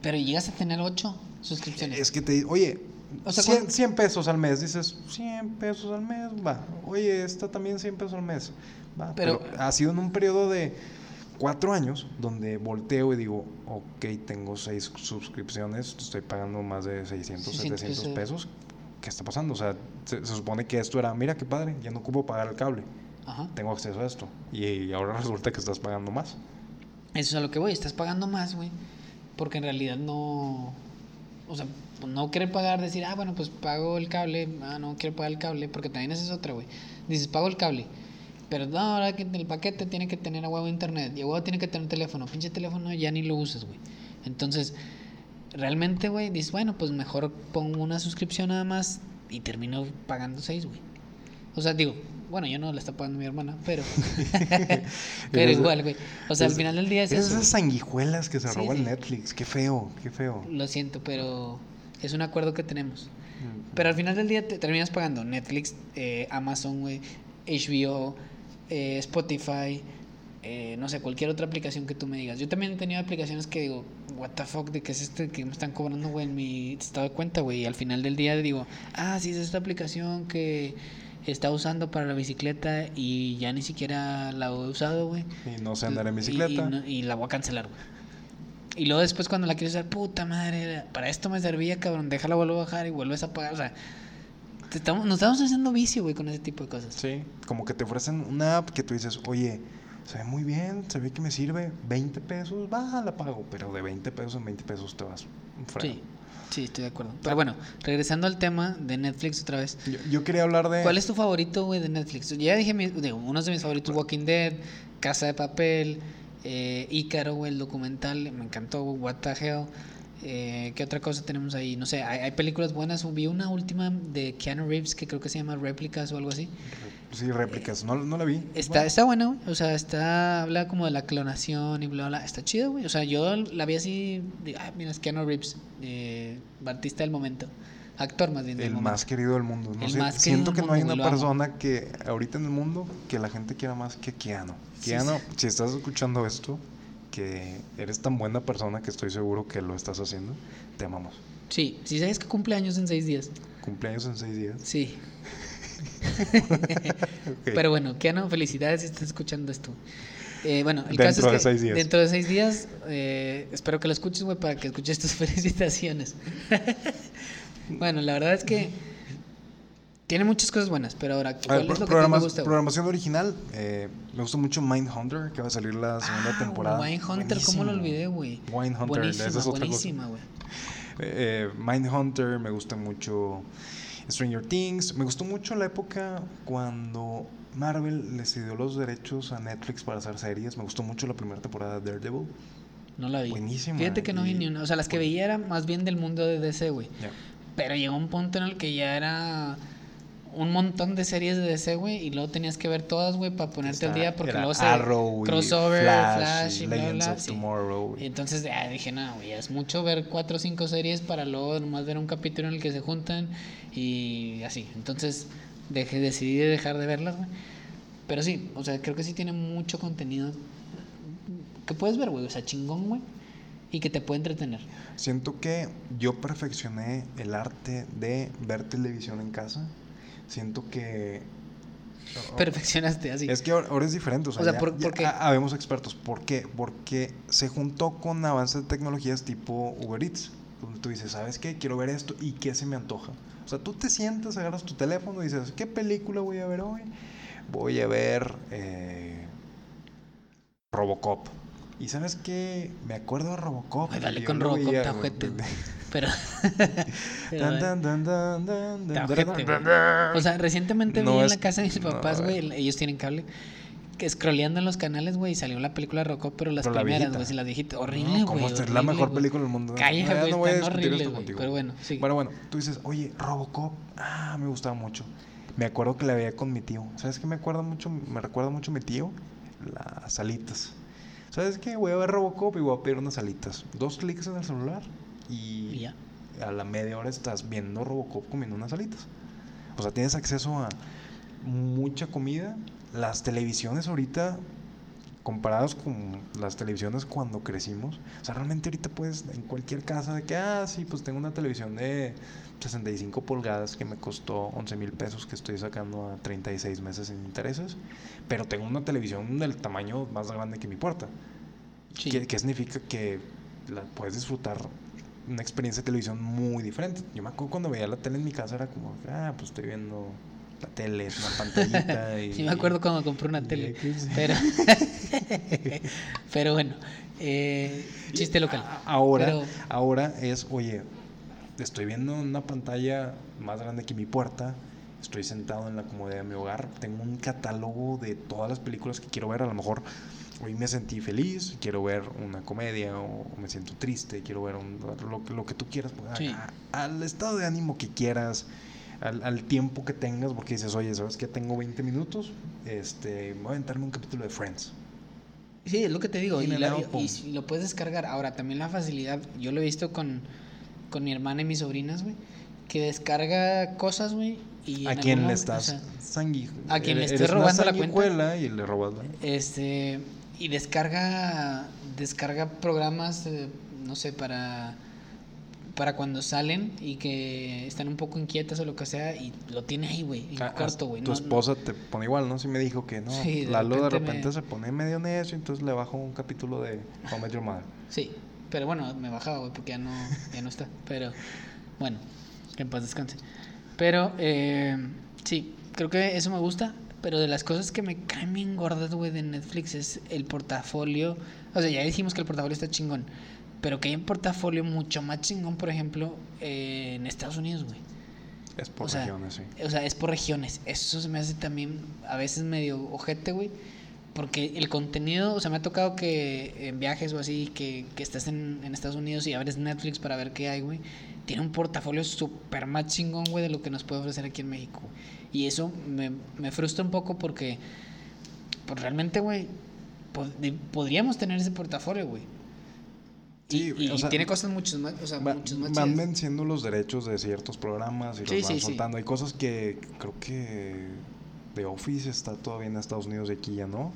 [SPEAKER 2] pero llegas a tener ocho suscripciones.
[SPEAKER 1] Es que te oye,
[SPEAKER 2] O sea,
[SPEAKER 1] 100,
[SPEAKER 2] cuando-
[SPEAKER 1] 100 pesos al mes, dices 100 pesos al mes, va. Oye, esta también 100 pesos al mes, va. Pero,
[SPEAKER 2] Pero-
[SPEAKER 1] ha sido en un periodo de cuatro años donde volteo y digo, ok, tengo seis suscripciones, estoy pagando más de 600,
[SPEAKER 2] 600
[SPEAKER 1] 700
[SPEAKER 2] pesos.
[SPEAKER 1] ¿Qué está pasando? O sea, se, se supone que esto era, mira qué padre, ya no ocupo pagar el cable,
[SPEAKER 2] Ajá.
[SPEAKER 1] tengo acceso a esto. Y, ahora resulta que estás pagando más.
[SPEAKER 2] Eso es a lo que voy, estás pagando más, güey. Porque en realidad no. O sea, no querer pagar, decir, ah, bueno, pues pago el cable. Ah, no quiero pagar el cable, porque también esa es otra, güey. Dices, pago el cable. Pero no, ahora que el paquete tiene que tener a huevo internet y a huevo tiene que tener teléfono. Pinche teléfono ya ni lo usas, güey. Entonces, realmente, güey, dices, bueno, pues mejor pongo una suscripción nada más y termino pagando seis, güey. O sea, digo, bueno, yo no la está pagando mi hermana, pero. [LAUGHS] [LAUGHS] pero igual, güey. O sea, al final del día
[SPEAKER 1] es
[SPEAKER 2] eso.
[SPEAKER 1] esas sanguijuelas que se
[SPEAKER 2] Sí,
[SPEAKER 1] roba el
[SPEAKER 2] sí.
[SPEAKER 1] Netflix, qué feo, qué feo.
[SPEAKER 2] Lo siento, pero es un acuerdo que tenemos. Pero al final del día te terminas pagando Netflix, eh, Amazon, güey, HBO, eh, Spotify, eh, no sé, cualquier otra aplicación que tú me digas. Yo también he tenido aplicaciones que digo, what the fuck, ¿de qué es este que me están cobrando, güey, en mi estado de cuenta, güey? Y al final del día digo, ah, sí, es esta aplicación que está usando para la bicicleta y ya ni siquiera la he usado, güey.
[SPEAKER 1] Y no sé andar en
[SPEAKER 2] Y-
[SPEAKER 1] bicicleta.
[SPEAKER 2] Y, no- y la voy a cancelar, güey. Y luego después cuando la quieres usar, puta madre, para esto me servía, cabrón, déjala, vuelvo a bajar y vuelves a pagar. O sea, te estamos, nos estamos haciendo vicio, güey, con ese tipo de cosas.
[SPEAKER 1] Sí, como que te ofrecen una app que tú dices, oye, se ve muy bien, se ve que me sirve, 20 pesos, va, la pago, pero de 20 pesos en 20 pesos te vas fuera.
[SPEAKER 2] Sí, sí, estoy de acuerdo. Pero bueno, regresando al tema de Netflix otra vez.
[SPEAKER 1] Yo, yo quería hablar de...
[SPEAKER 2] ¿Cuál es tu favorito, güey, de Netflix? Ya dije, mi- digo, unos de mis favoritos, Walking Dead, Casa de Papel, eh, Ícaro, güey, el documental, me encantó, güey, What the Hell. Eh, ¿Qué otra cosa tenemos ahí? No sé, hay, hay películas buenas. Vi una última de Keanu Reeves que creo que se llama Réplicas o algo así.
[SPEAKER 1] Sí, réplicas, no, no la vi.
[SPEAKER 2] Está,
[SPEAKER 1] Bueno,
[SPEAKER 2] está buena, güey. O sea, está, habla como de la clonación y bla, bla. Está chido, güey. O sea, yo la vi así, de, ah, mira, es Keanu Reeves, eh, artista del momento. Actor más bien del
[SPEAKER 1] el
[SPEAKER 2] momento.
[SPEAKER 1] más querido del mundo. No
[SPEAKER 2] El
[SPEAKER 1] sé,
[SPEAKER 2] más
[SPEAKER 1] siento que no hay una
[SPEAKER 2] amo.
[SPEAKER 1] persona que ahorita en el mundo que la gente quiera más que Keanu.
[SPEAKER 2] Sí,
[SPEAKER 1] Keanu, si estás escuchando esto, que eres tan buena persona que estoy seguro que lo estás haciendo, te amamos.
[SPEAKER 2] Sí, sí sabes que cumple años en seis días.
[SPEAKER 1] Cumpleaños en seis días.
[SPEAKER 2] Sí. [LAUGHS] [LAUGHS]
[SPEAKER 1] Ok.
[SPEAKER 2] Pero bueno, Keanu, felicidades si estás escuchando esto. Eh, bueno, el
[SPEAKER 1] Dentro
[SPEAKER 2] caso es
[SPEAKER 1] de
[SPEAKER 2] que
[SPEAKER 1] seis días.
[SPEAKER 2] dentro de seis días, eh, espero que lo escuches, güey, para que escuches tus [LAUGHS] felicitaciones. [LAUGHS] bueno, la verdad es que tiene muchas cosas buenas, pero ahora,
[SPEAKER 1] ver,
[SPEAKER 2] ¿cuál
[SPEAKER 1] pro-
[SPEAKER 2] es lo que te gusta?
[SPEAKER 1] programación original. eh, me gusta mucho Mindhunter, que va a salir la segunda
[SPEAKER 2] Ah,
[SPEAKER 1] temporada.
[SPEAKER 2] Mindhunter, ¿cómo lo olvidé, güey?
[SPEAKER 1] Mindhunter,
[SPEAKER 2] Buenísima,
[SPEAKER 1] esa es otra
[SPEAKER 2] buenísima, güey.
[SPEAKER 1] Eh, Mindhunter, me gusta mucho Stranger Things. Me gustó mucho la época cuando Marvel le cedió los derechos a Netflix para hacer series. Me gustó mucho la primera temporada de Daredevil.
[SPEAKER 2] No la vi.
[SPEAKER 1] Buenísima,
[SPEAKER 2] Fíjate que no vi ni una. O sea, las que veía eran más bien del mundo de DC, güey.
[SPEAKER 1] Ya.
[SPEAKER 2] Pero llegó un punto en el que ya era un montón de series de DC, güey, y luego tenías que ver todas, güey, para ponerte al día, porque luego se
[SPEAKER 1] Arrow
[SPEAKER 2] crossover,
[SPEAKER 1] Flash,
[SPEAKER 2] Flash,
[SPEAKER 1] y
[SPEAKER 2] bla,
[SPEAKER 1] Legends
[SPEAKER 2] bla,
[SPEAKER 1] of
[SPEAKER 2] sí.
[SPEAKER 1] Tomorrow.
[SPEAKER 2] Y entonces ya dije, no, güey, es mucho ver cuatro o cinco series para luego nomás ver un capítulo en el que se juntan y así. Entonces dejé, decidí dejar de verlas, güey. Pero sí, o sea, creo que sí tiene mucho contenido que puedes ver, güey, o sea, chingón, güey, y que te puede entretener.
[SPEAKER 1] Siento que yo perfeccioné el arte de ver televisión en casa. Siento que...
[SPEAKER 2] Perfeccionaste así.
[SPEAKER 1] Es que ahora, es diferente, o sea,
[SPEAKER 2] O sea,
[SPEAKER 1] ya-
[SPEAKER 2] ¿por-
[SPEAKER 1] ya
[SPEAKER 2] por qué?
[SPEAKER 1] ha- habemos expertos. ¿Por qué? Porque se juntó con avances de tecnologías tipo Uber Eats, donde tú dices, ¿sabes qué? Quiero ver esto y qué se me antoja. O sea, tú te sientas, agarras tu teléfono y dices, ¿qué película voy a ver hoy? Voy a ver eh, Robocop. ¿Y sabes qué? Me acuerdo de Robocop.
[SPEAKER 2] Ay, dale con Robocop,
[SPEAKER 1] veía,
[SPEAKER 2] Pero. O sea, recientemente
[SPEAKER 1] No
[SPEAKER 2] vi en la casa de mis
[SPEAKER 1] no,
[SPEAKER 2] papás, güey, ellos tienen cable, que scrolleando en los canales, güey, y salió la película de Robocop, pero las
[SPEAKER 1] Pero la
[SPEAKER 2] primeras, güey, sí, las viejitas. Horrible,
[SPEAKER 1] No,
[SPEAKER 2] güey.
[SPEAKER 1] ¿cómo está? Es la
[SPEAKER 2] horrible,
[SPEAKER 1] mejor película del mundo. Ya
[SPEAKER 2] güey,
[SPEAKER 1] no voy a
[SPEAKER 2] horribles,
[SPEAKER 1] esto contigo.
[SPEAKER 2] pero bueno, sí.
[SPEAKER 1] Bueno, bueno, tú dices, oye, Robocop, ah, me gustaba mucho. Me acuerdo que la veía con mi tío. ¿Sabes qué me acuerda mucho? Me recuerda mucho a mi tío, las alitas. ¿Sabes qué? Voy a ver Robocop y voy a pedir unas alitas. Dos clics en el celular y,
[SPEAKER 2] Y ya.
[SPEAKER 1] a la media hora estás viendo Robocop comiendo unas alitas. O sea, tienes acceso a mucha comida. Las televisiones ahorita, comparadas con las televisiones cuando crecimos, o sea, realmente ahorita puedes en cualquier casa de que, ah, sí, pues tengo una televisión de 65 pulgadas que me costó 11 mil pesos que estoy sacando a 36 meses sin intereses, pero tengo una televisión del tamaño más grande que mi puerta.
[SPEAKER 2] Sí.
[SPEAKER 1] ¿Qué, qué significa? Que la puedes disfrutar una experiencia de televisión muy diferente. Yo me acuerdo cuando veía la tele en mi casa era como, ah, pues estoy viendo la tele, es una pantallita. [LAUGHS] Y,
[SPEAKER 2] Sí, me acuerdo cuando compré una tele. Pero. [LAUGHS] pero bueno, eh, chiste local.
[SPEAKER 1] Ahora,
[SPEAKER 2] Pero-
[SPEAKER 1] ahora es, oye, estoy viendo una pantalla más grande que mi puerta, estoy sentado en la comodidad de mi hogar, tengo un catálogo de todas las películas que quiero ver, a lo mejor hoy me sentí feliz, quiero ver una comedia o me siento triste, quiero ver un- lo, lo que tú quieras, pues,
[SPEAKER 2] Sí.
[SPEAKER 1] a- al estado de ánimo que quieras. Al, al tiempo que tengas, porque dices, oye, ¿sabes qué? Tengo 20 minutos, este, voy a aventarme un capítulo de Friends.
[SPEAKER 2] Sí, es lo que te digo. Y, la- lo puedes descargar. Ahora, también la facilidad. Yo lo he visto con, con mi hermana y mis sobrinas, güey. Que descarga cosas, güey. Y
[SPEAKER 1] ¿A quién le
[SPEAKER 2] o
[SPEAKER 1] estás
[SPEAKER 2] sea,
[SPEAKER 1] sangui-
[SPEAKER 2] a quien le estés robando la cuenta.
[SPEAKER 1] y le robas la...
[SPEAKER 2] Este. Y descarga. Descarga programas, eh, no sé, para. Para cuando salen y que están un poco inquietas o lo que sea. Y lo tiene ahí, güey. En
[SPEAKER 1] Ah,
[SPEAKER 2] corto, güey.
[SPEAKER 1] Tu
[SPEAKER 2] no- no-
[SPEAKER 1] esposa te pone igual, ¿no? Sí me dijo que no.
[SPEAKER 2] Sí, de
[SPEAKER 1] Lalo de
[SPEAKER 2] repente
[SPEAKER 1] repente
[SPEAKER 2] me-
[SPEAKER 1] se pone medio necio, entonces le bajo un capítulo de How Met Your Mother.
[SPEAKER 2] Sí, pero bueno, me bajaba, güey, porque ya no, ya no está. Pero bueno, que en paz descanse. Pero eh, sí, creo que eso me gusta. Pero de las cosas que me caen bien gordas, güey, de Netflix es el portafolio. O sea, ya dijimos que el portafolio está chingón. Pero que hay un portafolio mucho más chingón, por ejemplo, eh, en Estados Unidos, güey.
[SPEAKER 1] Es por
[SPEAKER 2] O sea,
[SPEAKER 1] regiones, sí.
[SPEAKER 2] O sea, es por regiones. Eso se me hace también a veces medio ojete, güey. Porque el contenido, o sea, me ha tocado que en viajes o así, que, que estás en, en Estados Unidos y abres Netflix para ver qué hay, güey. Tiene un portafolio súper más chingón, güey, de lo que nos puede ofrecer aquí en México. Y eso me, me frustra un poco porque, pues realmente, güey, pod- podríamos tener ese portafolio, güey. Y,
[SPEAKER 1] Sí,
[SPEAKER 2] y
[SPEAKER 1] o sea,
[SPEAKER 2] tiene cosas muchos más, o sea,
[SPEAKER 1] Va-
[SPEAKER 2] muchos más
[SPEAKER 1] van venciendo los derechos de ciertos programas y
[SPEAKER 2] Sí,
[SPEAKER 1] los van
[SPEAKER 2] sí.
[SPEAKER 1] soltando. Hay cosas que creo que The Office está todavía en Estados Unidos y aquí ya no.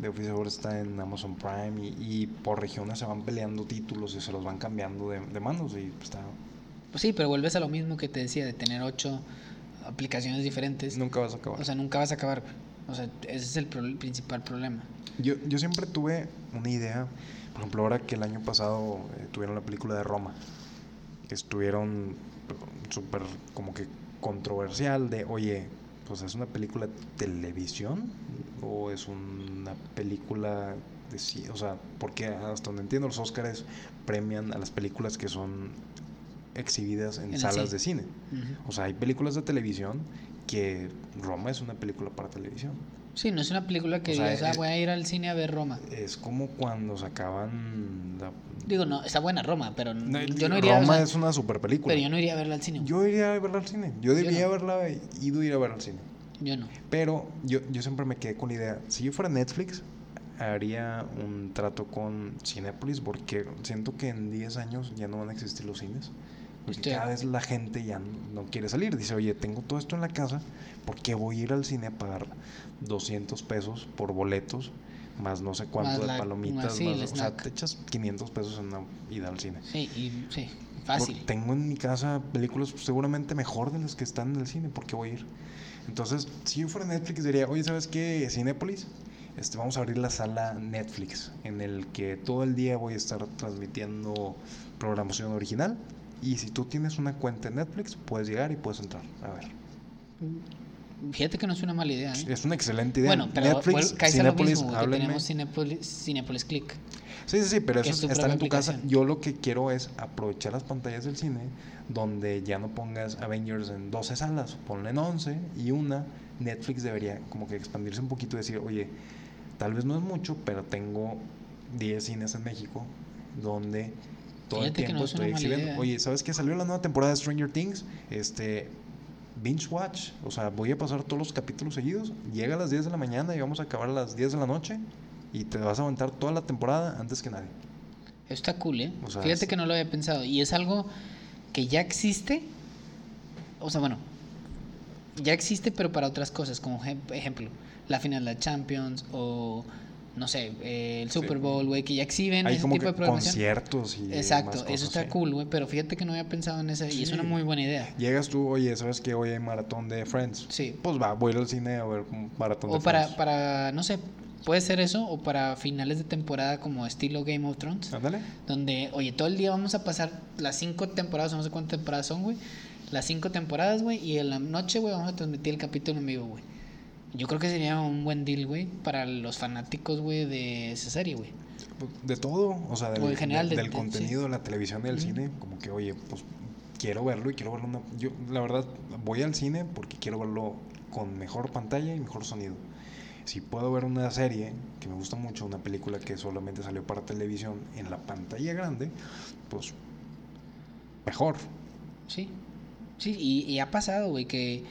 [SPEAKER 1] The Office ahora está en Amazon Prime y, y por regiones se van peleando títulos y se los van cambiando de, de manos y está,
[SPEAKER 2] Pues sí, pero vuelves a lo mismo que te decía, de tener ocho aplicaciones diferentes.
[SPEAKER 1] Nunca vas a acabar.
[SPEAKER 2] O sea, nunca vas a acabar. O sea, ese es el pro- principal problema.
[SPEAKER 1] Yo, yo siempre tuve una idea, por ejemplo, ahora que el año pasado eh, tuvieron la película de Roma, que estuvieron súper como que controversial de, oye, pues es una película de televisión o es una película de sí, o sea, porque hasta donde entiendo los Óscares premian a las películas que son exhibidas en, salas
[SPEAKER 2] cine.
[SPEAKER 1] de cine. O sea, hay películas de televisión que Roma es una película para televisión.
[SPEAKER 2] Sí, no es una película que
[SPEAKER 1] O sea,
[SPEAKER 2] digas, ah,
[SPEAKER 1] es-
[SPEAKER 2] voy a ir al cine a ver Roma.
[SPEAKER 1] Es como cuando sacaban la
[SPEAKER 2] Digo, no, está buena Roma, pero
[SPEAKER 1] No,
[SPEAKER 2] yo no iría,
[SPEAKER 1] Roma es una super película.
[SPEAKER 2] pero yo no iría a verla al cine.
[SPEAKER 1] Yo iría a verla al cine. Yo
[SPEAKER 2] Yo
[SPEAKER 1] debía
[SPEAKER 2] no.
[SPEAKER 1] haberla ido a ir a ver al cine.
[SPEAKER 2] Yo no.
[SPEAKER 1] Pero yo, yo siempre me quedé con la idea, si yo fuera Netflix, haría un trato con Cinépolis porque siento que en 10 años ya no van a existir los cines. Porque cada vez la gente ya no, quiere salir. Dice, oye, tengo todo esto en la casa, ¿por qué voy a ir al cine a pagar 200 pesos por boletos? Más no sé cuánto
[SPEAKER 2] Más
[SPEAKER 1] de
[SPEAKER 2] la-
[SPEAKER 1] palomitas.
[SPEAKER 2] más, sí,
[SPEAKER 1] más- o sea, te echas 500 pesos en una ida al cine.
[SPEAKER 2] Sí, y sí,
[SPEAKER 1] Porque
[SPEAKER 2] fácil.
[SPEAKER 1] tengo en mi casa películas seguramente mejor de las que están en el cine, ¿por qué voy a ir? Entonces, si yo fuera Netflix, diría, oye, ¿sabes qué? Cinépolis, este, vamos a abrir la sala Netflix, en el que todo el día voy a estar transmitiendo programación original. Y si tú tienes una cuenta en Netflix, puedes llegar y puedes entrar. A ver.
[SPEAKER 2] Fíjate que no es una mala idea. ¿eh?
[SPEAKER 1] Es una excelente idea.
[SPEAKER 2] Bueno, pero
[SPEAKER 1] Netflix,
[SPEAKER 2] vuel- caes a lo
[SPEAKER 1] Cinépolis,
[SPEAKER 2] mismo, güey, que
[SPEAKER 1] háblenme.
[SPEAKER 2] tenemos Cinépolis, Cinépolis Click.
[SPEAKER 1] Sí, sí, sí, pero eso
[SPEAKER 2] es
[SPEAKER 1] es estar en tu casa. Yo lo que quiero es aprovechar las pantallas del cine donde ya no pongas Avengers en 12 salas, ponle en 11 y una. Netflix debería como que expandirse un poquito y decir, oye, tal vez no es mucho, pero tengo 10 cines en México donde todo el
[SPEAKER 2] Fíjate que
[SPEAKER 1] tiempo
[SPEAKER 2] no es
[SPEAKER 1] estoy exhibiendo.
[SPEAKER 2] idea.
[SPEAKER 1] Oye, ¿sabes qué? Salió la nueva temporada de Stranger Things. Este. Binge watch, o sea, voy a pasar todos los capítulos seguidos. Llega a las 10 de la mañana y vamos a acabar a las 10 de la noche. Y te vas a aventar toda la temporada antes que nadie.
[SPEAKER 2] Está cool, ¿eh?
[SPEAKER 1] O sea,
[SPEAKER 2] Fíjate
[SPEAKER 1] es-
[SPEAKER 2] que no lo había pensado. Y es algo que ya existe. O sea, bueno, ya existe, pero para otras cosas. Como ejem- ejemplo, la final de la Champions o, no sé, eh, el. Super Bowl, güey, que ya exhiben
[SPEAKER 1] Hay
[SPEAKER 2] ese
[SPEAKER 1] como
[SPEAKER 2] tipo
[SPEAKER 1] que
[SPEAKER 2] de programación.
[SPEAKER 1] conciertos y
[SPEAKER 2] Exacto, eso está
[SPEAKER 1] sí.
[SPEAKER 2] cool, güey. Pero fíjate que no había pensado en esa. Y es una muy buena idea.
[SPEAKER 1] Llegas tú, oye, ¿sabes que hoy hay maratón de Friends?
[SPEAKER 2] Sí.
[SPEAKER 1] Pues va, voy al cine a ver un maratón de
[SPEAKER 2] O para,
[SPEAKER 1] Friends.
[SPEAKER 2] para, no sé, puede ser eso. O para finales de temporada como estilo Game of Thrones.
[SPEAKER 1] Ándale.
[SPEAKER 2] Donde, oye, todo el día vamos a pasar las cinco temporadas, no sé cuántas temporadas son, güey. Las cinco temporadas, güey. Y en la noche, güey, vamos a transmitir el capítulo en vivo, güey. Yo creo que sería un buen deal, güey, para los fanáticos, güey, de esa serie, güey.
[SPEAKER 1] De todo, o sea, del,
[SPEAKER 2] O en general
[SPEAKER 1] del-
[SPEAKER 2] de-
[SPEAKER 1] del
[SPEAKER 2] de-
[SPEAKER 1] contenido
[SPEAKER 2] sí.
[SPEAKER 1] de la televisión y del cine, como que, oye, pues quiero verlo y quiero verlo. una- yo, la verdad, voy al cine porque quiero verlo con mejor pantalla y mejor sonido. Si puedo ver una serie que me gusta mucho, una película que solamente salió para televisión en la pantalla grande, pues mejor.
[SPEAKER 2] Sí. Sí, y, y ha pasado, güey, que,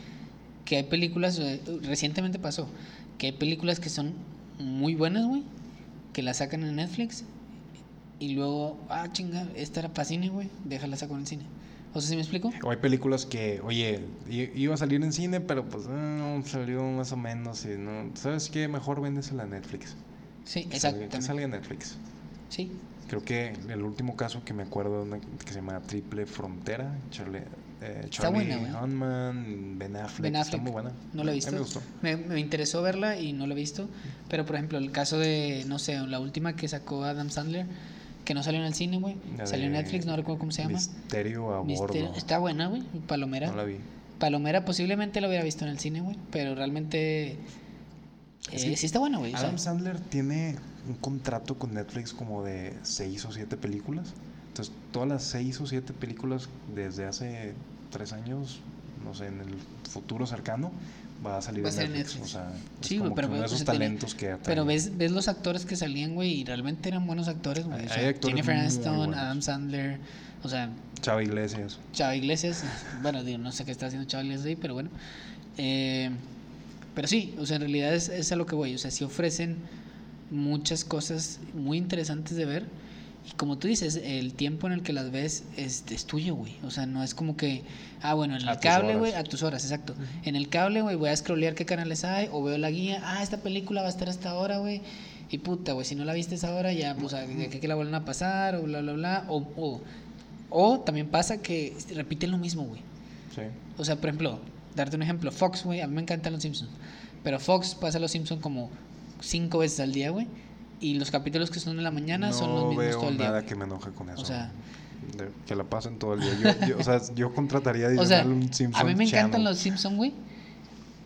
[SPEAKER 2] que hay películas, eh, recientemente pasó, que hay películas que son muy buenas, güey, que las sacan en Netflix y luego, ah, chinga, esta era para cine, güey, déjala sacar en el cine. O sea, ¿sí me explico?
[SPEAKER 1] O hay películas que, oye, iba a salir en cine, pero pues eh, salió más o menos. Y no, ¿Sabes qué? Mejor véndesela a Netflix.
[SPEAKER 2] Sí,
[SPEAKER 1] salga- Que salga en Netflix.
[SPEAKER 2] Sí,
[SPEAKER 1] Creo que el último caso que me acuerdo que se llama Triple Frontera, Charlie, eh,
[SPEAKER 2] Está
[SPEAKER 1] Charlie
[SPEAKER 2] buena, güey.
[SPEAKER 1] Hunnam, Ben Affleck,
[SPEAKER 2] Ben
[SPEAKER 1] está
[SPEAKER 2] Affleck.
[SPEAKER 1] muy buena.
[SPEAKER 2] No la he visto.
[SPEAKER 1] me gustó.
[SPEAKER 2] Me, me interesó verla y no la he visto. Pero, por ejemplo, el caso de, no sé, la última que sacó Adam Sandler, que no salió en el cine, güey.
[SPEAKER 1] La
[SPEAKER 2] Salió en Netflix, no recuerdo cómo se llama.
[SPEAKER 1] Misterio a
[SPEAKER 2] Misterio-
[SPEAKER 1] bordo.
[SPEAKER 2] Está buena, güey. Palomera.
[SPEAKER 1] No la vi.
[SPEAKER 2] Palomera posiblemente lo hubiera visto en el cine, güey. Pero realmente. eh,
[SPEAKER 1] Sí.
[SPEAKER 2] sí. está buena, güey. o sea,
[SPEAKER 1] Adam Sandler tiene un contrato con Netflix como de seis o siete películas. Entonces, todas las seis o siete películas desde hace tres años, no sé, en el futuro cercano, va a salir
[SPEAKER 2] Va a ser
[SPEAKER 1] Netflix.
[SPEAKER 2] Netflix.
[SPEAKER 1] O sea, es
[SPEAKER 2] Sí,
[SPEAKER 1] como
[SPEAKER 2] pero
[SPEAKER 1] que uno de
[SPEAKER 2] pues,
[SPEAKER 1] esos talentos que
[SPEAKER 2] pero ves, ves los actores que salían, güey, y realmente eran buenos actores, güey.
[SPEAKER 1] Hay-
[SPEAKER 2] O
[SPEAKER 1] hay
[SPEAKER 2] sea,
[SPEAKER 1] actores
[SPEAKER 2] Jennifer Aniston. Adam Sandler, o sea,
[SPEAKER 1] Chava Iglesias.
[SPEAKER 2] Chava Iglesias. [LAUGHS] Bueno, digo, no sé qué está haciendo Chava Iglesias ahí, pero bueno. Eh, pero sí, o sea, en realidad es, es a lo que voy. O sea, sí ofrecen muchas cosas muy interesantes de ver. Y como tú dices, el tiempo en el que las ves es, es tuyo, güey. O sea, no es como que, ah, bueno, en
[SPEAKER 1] A
[SPEAKER 2] el cable, güey, a tus horas, exacto. En el cable, güey, voy a scrollear qué canales hay, o veo la guía, ah, esta película va a estar hasta ahora, güey. Y puta, güey, si no la viste esa hora, ya, pues, a- de que, que la vuelvan a pasar, o bla, bla, bla. O, o O también pasa que repiten lo mismo, güey.
[SPEAKER 1] Sí.
[SPEAKER 2] O sea, por ejemplo, darte un ejemplo, Fox, güey, a mí me encantan los Simpsons. Pero Fox pasa los Simpsons como cinco veces al día, güey. Y los capítulos que son en la mañana son los
[SPEAKER 1] No
[SPEAKER 2] mismos
[SPEAKER 1] veo
[SPEAKER 2] todo el día.
[SPEAKER 1] nada que me enoje con eso.
[SPEAKER 2] sea-
[SPEAKER 1] De- que la pasen todo el día. Yo, yo- o sea, yo contrataría [LAUGHS]
[SPEAKER 2] O sea,
[SPEAKER 1] un Simpson
[SPEAKER 2] a mí me encantan los Simpsons, güey.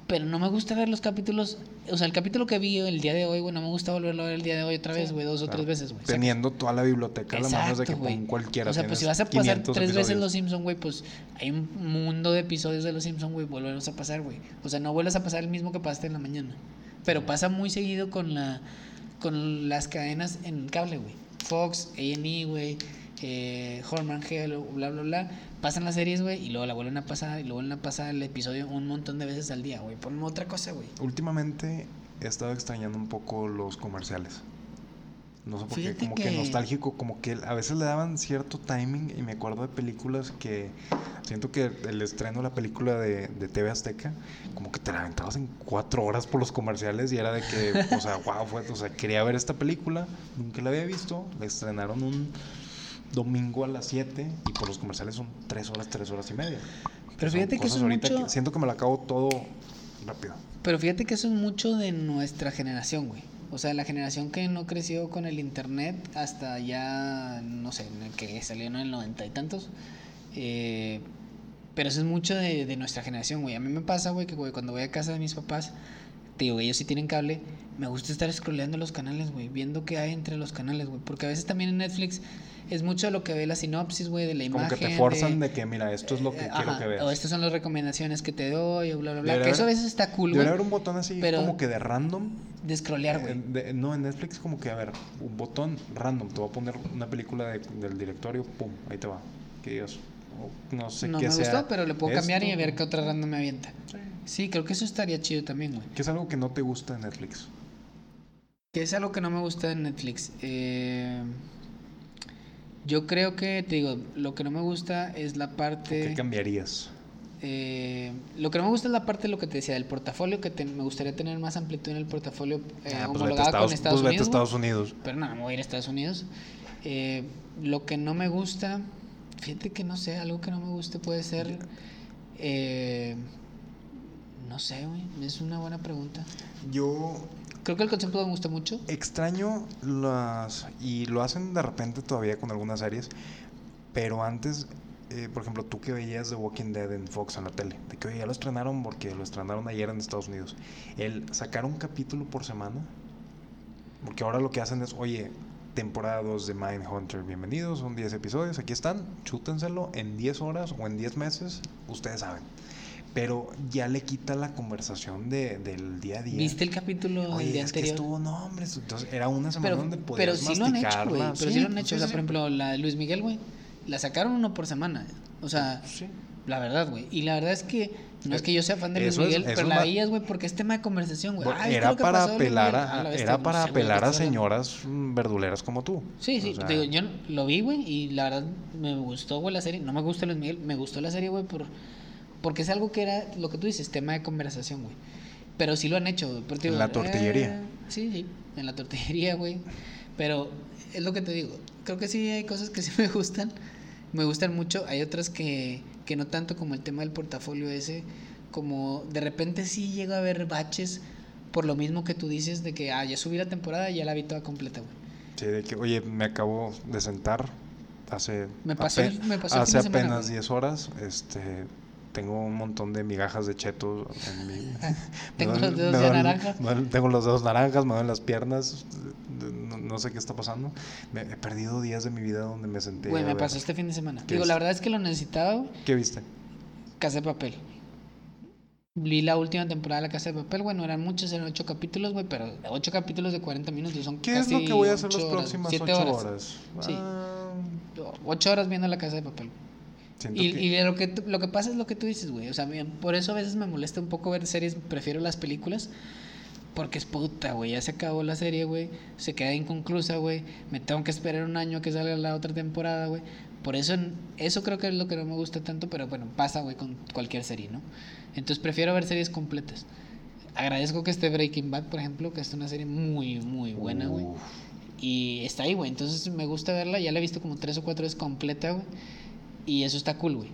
[SPEAKER 2] Pero no me gusta ver los capítulos. O sea, el capítulo que vi el día de hoy, güey, no me gusta volverlo a ver el día de hoy otra vez, güey, dos o
[SPEAKER 1] Claro.
[SPEAKER 2] tres veces, güey. O sea,
[SPEAKER 1] Teniendo toda la biblioteca a la mano de que
[SPEAKER 2] Exacto, güey.
[SPEAKER 1] pon cualquiera.
[SPEAKER 2] O sea, pues si vas a pasar
[SPEAKER 1] 500
[SPEAKER 2] tres veces
[SPEAKER 1] episodios.
[SPEAKER 2] Los Simpsons, güey, pues hay un mundo de episodios de Los Simpsons, güey, volverlos a pasar, güey. O sea, no vuelves a pasar el mismo que pasaste en la mañana. Pero pasa muy seguido con la con las cadenas en cable, güey. Fox, A&E, güey, eh, Horman Hell, bla, bla, bla. Pasan las series, güey, y luego la vuelven a pasar, y luego vuelven a pasar el episodio un montón de veces al día, güey. Ponme otra cosa, güey.
[SPEAKER 1] Últimamente he estado extrañando un poco los comerciales. No sé por qué, como que...
[SPEAKER 2] que-
[SPEAKER 1] nostálgico, como que a veces le daban cierto timing y me acuerdo de películas que siento que el estreno de la película de, de TV Azteca, como que te la aventabas en cuatro horas por los comerciales y era de que, o sea, [LAUGHS] wow, fue, o sea, quería ver esta película, nunca la había visto, la estrenaron un domingo a las 7 y por los comerciales son tres horas, tres horas y media.
[SPEAKER 2] Pero fíjate que eso es mucho-
[SPEAKER 1] que siento que me la acabo todo rápido.
[SPEAKER 2] Pero fíjate que eso es mucho de nuestra generación, güey. O sea, la generación que no creció con el internet hasta ya, no sé, en el que salió en el noventa y tantos. Eh, pero eso es mucho de, de nuestra generación, güey. A mí me pasa, güey, que güey, cuando voy a casa de mis papás, digo, ellos sí tienen cable, me gusta estar scrolleando los canales, güey, viendo qué hay entre los canales, güey. Porque a veces también en Netflix es mucho de lo que ve la sinopsis, güey, de la
[SPEAKER 1] Como
[SPEAKER 2] imagen.
[SPEAKER 1] que te forzan de, que, mira, esto es lo que
[SPEAKER 2] eh,
[SPEAKER 1] quiero
[SPEAKER 2] ajá,
[SPEAKER 1] que veas.
[SPEAKER 2] O estas son las recomendaciones que te doy, o bla, bla, bla.
[SPEAKER 1] Debería
[SPEAKER 2] Que eso a veces está cool, güey.
[SPEAKER 1] haber un botón así
[SPEAKER 2] pero-
[SPEAKER 1] como que de random.
[SPEAKER 2] De scrollear, güey.
[SPEAKER 1] Eh, de- no, en Netflix como que, a ver, un botón random. Te voy a poner una película de- del directorio, pum, ahí te va. Que digas, oh, no sé
[SPEAKER 2] no
[SPEAKER 1] qué
[SPEAKER 2] me
[SPEAKER 1] sea
[SPEAKER 2] gustó, pero le puedo cambiar y ver qué otra random me avienta.
[SPEAKER 1] Sí.
[SPEAKER 2] Sí, creo que eso estaría chido también, güey.
[SPEAKER 1] ¿Qué es algo que no te gusta de Netflix?
[SPEAKER 2] Que es algo que no me gusta de Netflix. Eh, yo creo que, te digo, lo que no me gusta es la
[SPEAKER 1] ¿O
[SPEAKER 2] parte...
[SPEAKER 1] ¿Qué cambiarías?
[SPEAKER 2] eh, lo que no me gusta es la parte de lo que te decía, del portafolio, que te- me gustaría tener más amplitud en el portafolio eh,
[SPEAKER 1] Ah, pues
[SPEAKER 2] homologado
[SPEAKER 1] Estados,
[SPEAKER 2] con Estados
[SPEAKER 1] pues
[SPEAKER 2] Unidos.
[SPEAKER 1] Estados Unidos.
[SPEAKER 2] Pero no, no me voy a ir a Estados Unidos. Eh, lo que no me gusta, fíjate que no sé, algo que no me guste puede ser. No sé, güey, es una buena pregunta.
[SPEAKER 1] Yo
[SPEAKER 2] Creo que el concepto me gusta mucho.
[SPEAKER 1] extraño las... Y lo hacen de repente todavía con algunas series. Pero antes, eh, por ejemplo, tú que veías The Walking Dead en Fox en la tele. De que ya lo estrenaron porque lo estrenaron ayer en Estados Unidos. El sacar un capítulo por semana. Porque ahora lo que hacen es, oye, temporada 2 de Mindhunter, bienvenidos, son 10 episodios, aquí están, chútenselo en 10 horas o en 10 meses, ustedes saben. Pero ya le quita la conversación de, del día a día.
[SPEAKER 2] ¿Viste el capítulo del
[SPEAKER 1] Oye,
[SPEAKER 2] día
[SPEAKER 1] es que
[SPEAKER 2] anterior?
[SPEAKER 1] estuvo, no, hombre, entonces era una semana
[SPEAKER 2] pero
[SPEAKER 1] donde
[SPEAKER 2] pero
[SPEAKER 1] podías
[SPEAKER 2] sí lo han hecho, güey. Pero sí, lo han
[SPEAKER 1] Sí,
[SPEAKER 2] hecho. o sea,
[SPEAKER 1] sí.
[SPEAKER 2] por ejemplo, la de Luis Miguel, güey. La sacaron uno por semana. O sea,
[SPEAKER 1] Sí.
[SPEAKER 2] la verdad, güey. Y la verdad es que no es que yo sea fan de Luis
[SPEAKER 1] Eso
[SPEAKER 2] Miguel, pero la veías, güey, porque es tema de conversación, güey.
[SPEAKER 1] Bueno,
[SPEAKER 2] Ay, ¿qué es
[SPEAKER 1] era para apelar a, era para apelar
[SPEAKER 2] ¿de
[SPEAKER 1] a señoras verduleras como tú.
[SPEAKER 2] Sí, sí,
[SPEAKER 1] O sea,
[SPEAKER 2] te digo, yo lo vi, güey, y la verdad me gustó, güey, la serie. No me gusta Luis Miguel, me gustó la serie, güey, por, porque es algo que era, lo que tú dices, tema de conversación, güey. Pero sí lo han hecho, pero
[SPEAKER 1] En la tortillería.
[SPEAKER 2] eh, sí, sí, en la tortillería, güey. Pero es lo que te digo, creo que sí hay cosas que sí [LAUGHS] me gustan, me gustan mucho. Hay otras que, que no tanto como el tema del portafolio ese, como de repente sí llego a ver baches por lo mismo que tú dices de que, ah, ya subí la temporada y ya la vi toda completa, güey.
[SPEAKER 1] Sí, de que, oye, me acabo de sentar hace,
[SPEAKER 2] Me pasó me pasó
[SPEAKER 1] hace
[SPEAKER 2] semana,
[SPEAKER 1] apenas
[SPEAKER 2] güey.
[SPEAKER 1] 10 horas. Este, tengo un montón de migajas de cheto en mi... [LAUGHS] [LAUGHS]
[SPEAKER 2] Tengo los dedos
[SPEAKER 1] duelen-
[SPEAKER 2] naranjas.
[SPEAKER 1] duelen- tengo los dedos naranjas, me duelen las piernas. No, no sé qué está pasando. Me, he perdido días de mi vida donde me senté.
[SPEAKER 2] Güey, me
[SPEAKER 1] ver-
[SPEAKER 2] pasó este fin de semana.
[SPEAKER 1] ¿Qué
[SPEAKER 2] Digo, la verdad es que lo necesitaba.
[SPEAKER 1] ¿Qué viste?
[SPEAKER 2] Casa de Papel. Vi la última temporada de La Casa de Papel, güey, no eran muchos, eran ocho capítulos, güey, pero ocho capítulos de 40 minutos son
[SPEAKER 1] ¿Qué es
[SPEAKER 2] casi
[SPEAKER 1] lo que voy a hacer
[SPEAKER 2] ocho
[SPEAKER 1] las próximas 8
[SPEAKER 2] horas.
[SPEAKER 1] horas?
[SPEAKER 2] Sí.
[SPEAKER 1] Ah,
[SPEAKER 2] Ocho horas viendo La Casa de Papel. Y,
[SPEAKER 1] que-
[SPEAKER 2] y de lo que lo que pasa es lo que tú dices, güey. O sea, bien, por eso a veces me molesta un poco ver series, prefiero las películas. Porque es puta, güey. Ya se acabó la serie, güey. Se queda inconclusa, güey. Me tengo que esperar un año a que salga la otra temporada, güey. Por eso, eso creo que es lo que no me gusta tanto, pero bueno, pasa, güey, con cualquier serie, ¿no? Entonces prefiero ver series completas. Agradezco que esté Breaking Bad, por ejemplo, que es una serie muy, muy buena, güey. Y está ahí, güey. Entonces me gusta verla. Ya la he visto como tres o cuatro veces completa, güey. Y eso está cool, güey.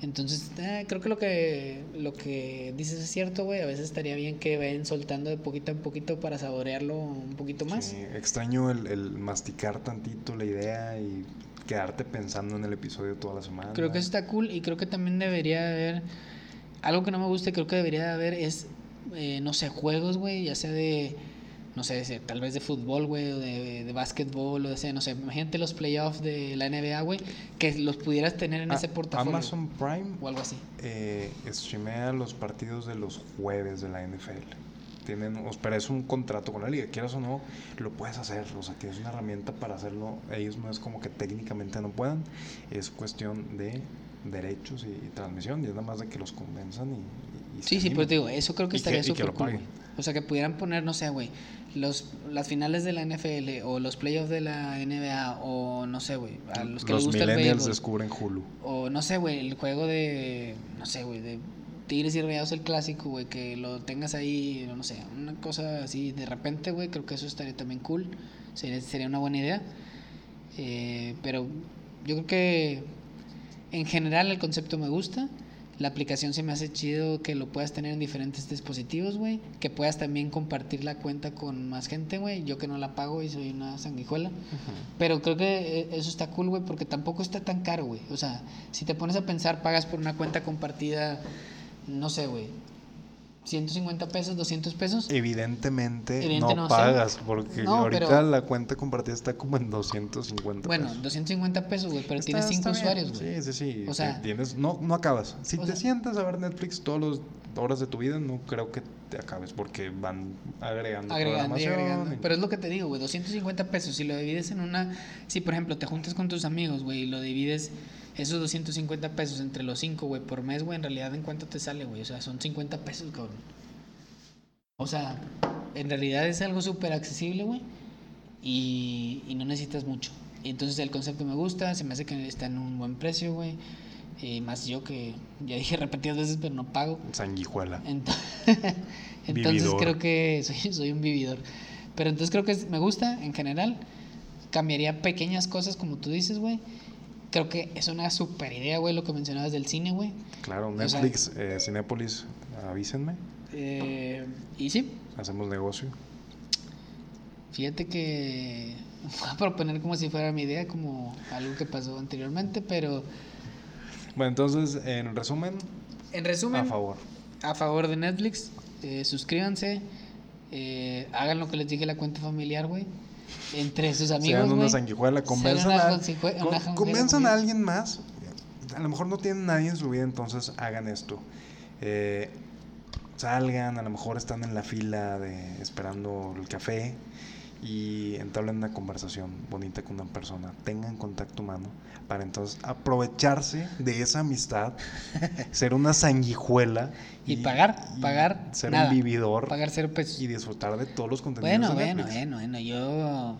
[SPEAKER 2] Entonces, eh, creo que lo que lo que dices es cierto, güey. A veces estaría bien que vayan soltando de poquito en poquito para saborearlo un poquito más.
[SPEAKER 1] Sí, extraño el, el masticar tantito la idea y quedarte pensando en el episodio toda la semana.
[SPEAKER 2] Creo que eso está cool y creo que también debería haber algo que no me gusta, creo que debería haber es eh, no sé, juegos, güey, ya sea de no sé, tal vez de fútbol, güey, o de, de básquetbol, o de, no sé, imagínate los playoffs de la NBA, güey, que los pudieras tener en
[SPEAKER 1] Ah,
[SPEAKER 2] ese portafolio.
[SPEAKER 1] Amazon Prime
[SPEAKER 2] O algo así.
[SPEAKER 1] eh, streamea los partidos de los jueves de la NFL. Tienen, pero es un contrato con la liga, quieras o no, lo puedes hacer, o sea, tienes una herramienta para hacerlo. Ellos no es como que técnicamente no puedan, es cuestión de derechos y, y transmisión, y es nada más de que los convenzan y, y-
[SPEAKER 2] Sí, sí,
[SPEAKER 1] animen.
[SPEAKER 2] pero te digo, eso creo que estaría súper cool. O sea, que pudieran poner, no sé, güey, los, las finales de la NFL o los playoffs de la NBA o no sé, güey, a los que les
[SPEAKER 1] los
[SPEAKER 2] gusta el
[SPEAKER 1] millennials
[SPEAKER 2] béisbol.
[SPEAKER 1] descubren Hulu.
[SPEAKER 2] O no sé, güey, el juego de, no sé, güey, de Tigres y Rayados el clásico, güey, que lo tengas ahí, no sé, una cosa así de repente, güey, creo que eso estaría también cool. Sería, sería una buena idea. Eh, pero yo creo que en general el concepto me gusta. La aplicación se me hace chido que lo puedas tener en diferentes dispositivos, güey. Que puedas también compartir la cuenta con más gente, güey. Yo que no la pago y soy una sanguijuela. Pero creo que eh, eso está cool, güey, porque tampoco está tan caro, güey. O sea, si te pones a pensar, pagas por una cuenta compartida, no sé, güey, 150 pesos, 200 pesos.
[SPEAKER 1] Evidentemente
[SPEAKER 2] Evidente
[SPEAKER 1] no, pagas, porque
[SPEAKER 2] No,
[SPEAKER 1] ahorita
[SPEAKER 2] pero-
[SPEAKER 1] la cuenta compartida está como en 250
[SPEAKER 2] Bueno,
[SPEAKER 1] pesos.
[SPEAKER 2] 250 pesos, güey, pero
[SPEAKER 1] Está-
[SPEAKER 2] tienes 5
[SPEAKER 1] está bien.
[SPEAKER 2] usuarios, güey.
[SPEAKER 1] Sí, sí, sí.
[SPEAKER 2] O sea-
[SPEAKER 1] tienes, no, no acabas. Si te
[SPEAKER 2] sea-
[SPEAKER 1] sientas a ver Netflix todas las horas de tu vida, no creo que te acabes porque van agregando,
[SPEAKER 2] Agregando y agregando.
[SPEAKER 1] y-
[SPEAKER 2] Pero es lo que te digo, güey, 250 pesos. Si lo divides en una. Si, por ejemplo, te juntas con tus amigos, güey, y lo divides esos 250 pesos entre los 5, güey, por mes, güey, en realidad, ¿en cuánto te sale, güey? O sea, son 50 pesos, cabrón. O sea, en realidad es algo súper accesible, güey, y, y no necesitas mucho. Y entonces el concepto me gusta, se me hace que está en un buen precio, güey. Más yo que ya dije repetidas veces, pero no pago.
[SPEAKER 1] sanguijuela.
[SPEAKER 2] Ent- [LAUGHS] entonces
[SPEAKER 1] Vividor.
[SPEAKER 2] creo que soy, [LAUGHS] soy un vividor. Pero entonces creo que me gusta en general. Cambiaría pequeñas cosas como tú dices, güey. Creo que es una super idea, güey, lo que mencionabas del cine, güey.
[SPEAKER 1] Claro,
[SPEAKER 2] O sea-
[SPEAKER 1] Netflix, eh, Cinépolis, avísenme,
[SPEAKER 2] Eh, y sí,
[SPEAKER 1] hacemos negocio.
[SPEAKER 2] fíjate que [LAUGHS] voy a proponer como si fuera mi idea, como algo que pasó anteriormente, pero
[SPEAKER 1] Bueno, entonces, en resumen,
[SPEAKER 2] en resumen,
[SPEAKER 1] a favor.
[SPEAKER 2] a favor de Netflix. eh, suscríbanse. eh, hagan lo que les dije la cuenta familiar, güey. Entre sus amigos,
[SPEAKER 1] Sean una sanguijuela, convenzan,
[SPEAKER 2] una
[SPEAKER 1] a, con- convenzan a alguien más. A lo mejor no tienen nadie en su vida, entonces hagan esto. Eh, salgan, a lo mejor están en la fila de esperando el café y entablen una conversación bonita con una persona. Tengan contacto humano para entonces aprovecharse de esa amistad, [LAUGHS] ser una sanguijuela
[SPEAKER 2] Y pagar, pagar
[SPEAKER 1] ser
[SPEAKER 2] nada.
[SPEAKER 1] un vividor
[SPEAKER 2] Pagar cero pesos.
[SPEAKER 1] y disfrutar de todos los contenidos
[SPEAKER 2] Bueno,
[SPEAKER 1] de
[SPEAKER 2] bueno, bueno, bueno. Yo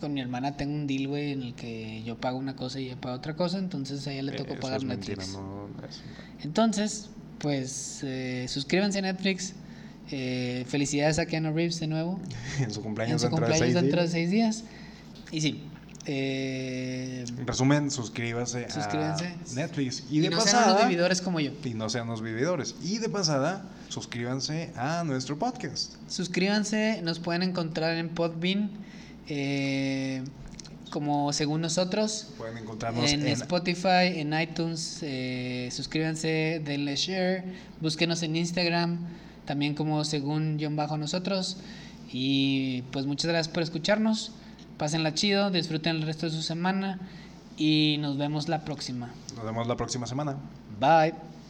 [SPEAKER 2] con mi hermana tengo un deal, güey, en el que yo pago una cosa y ella paga otra cosa, entonces a ella le
[SPEAKER 1] Eh,
[SPEAKER 2] tocó
[SPEAKER 1] eso
[SPEAKER 2] pagar Netflix.
[SPEAKER 1] mentira, no, es-
[SPEAKER 2] Entonces, pues eh, suscríbanse a Netflix. Eh, felicidades a Keanu Reeves de nuevo. [LAUGHS]
[SPEAKER 1] en su
[SPEAKER 2] En
[SPEAKER 1] cumpleaños
[SPEAKER 2] su
[SPEAKER 1] dentro de
[SPEAKER 2] cumpleaños
[SPEAKER 1] seis
[SPEAKER 2] dentro de seis días. Y sí. eh,
[SPEAKER 1] En resumen, suscríbase,
[SPEAKER 2] Suscríbanse.
[SPEAKER 1] a Netflix. Y,
[SPEAKER 2] y
[SPEAKER 1] de
[SPEAKER 2] no sean unos
[SPEAKER 1] pasada,
[SPEAKER 2] vividores como yo.
[SPEAKER 1] y no sean los vividores. Y de pasada, suscríbanse a nuestro podcast.
[SPEAKER 2] Suscríbanse, nos pueden encontrar en Podbean. eh, como según nosotros.
[SPEAKER 1] Pueden encontrarnos
[SPEAKER 2] en,
[SPEAKER 1] en,
[SPEAKER 2] Spotify, en iTunes, eh, suscríbanse, denle share, búsquenos en Instagram, también como según John Bajo nosotros. Y pues muchas gracias por escucharnos, pásenla chido, disfruten el resto de su semana y nos vemos la próxima.
[SPEAKER 1] Nos vemos la próxima semana.
[SPEAKER 2] Bye.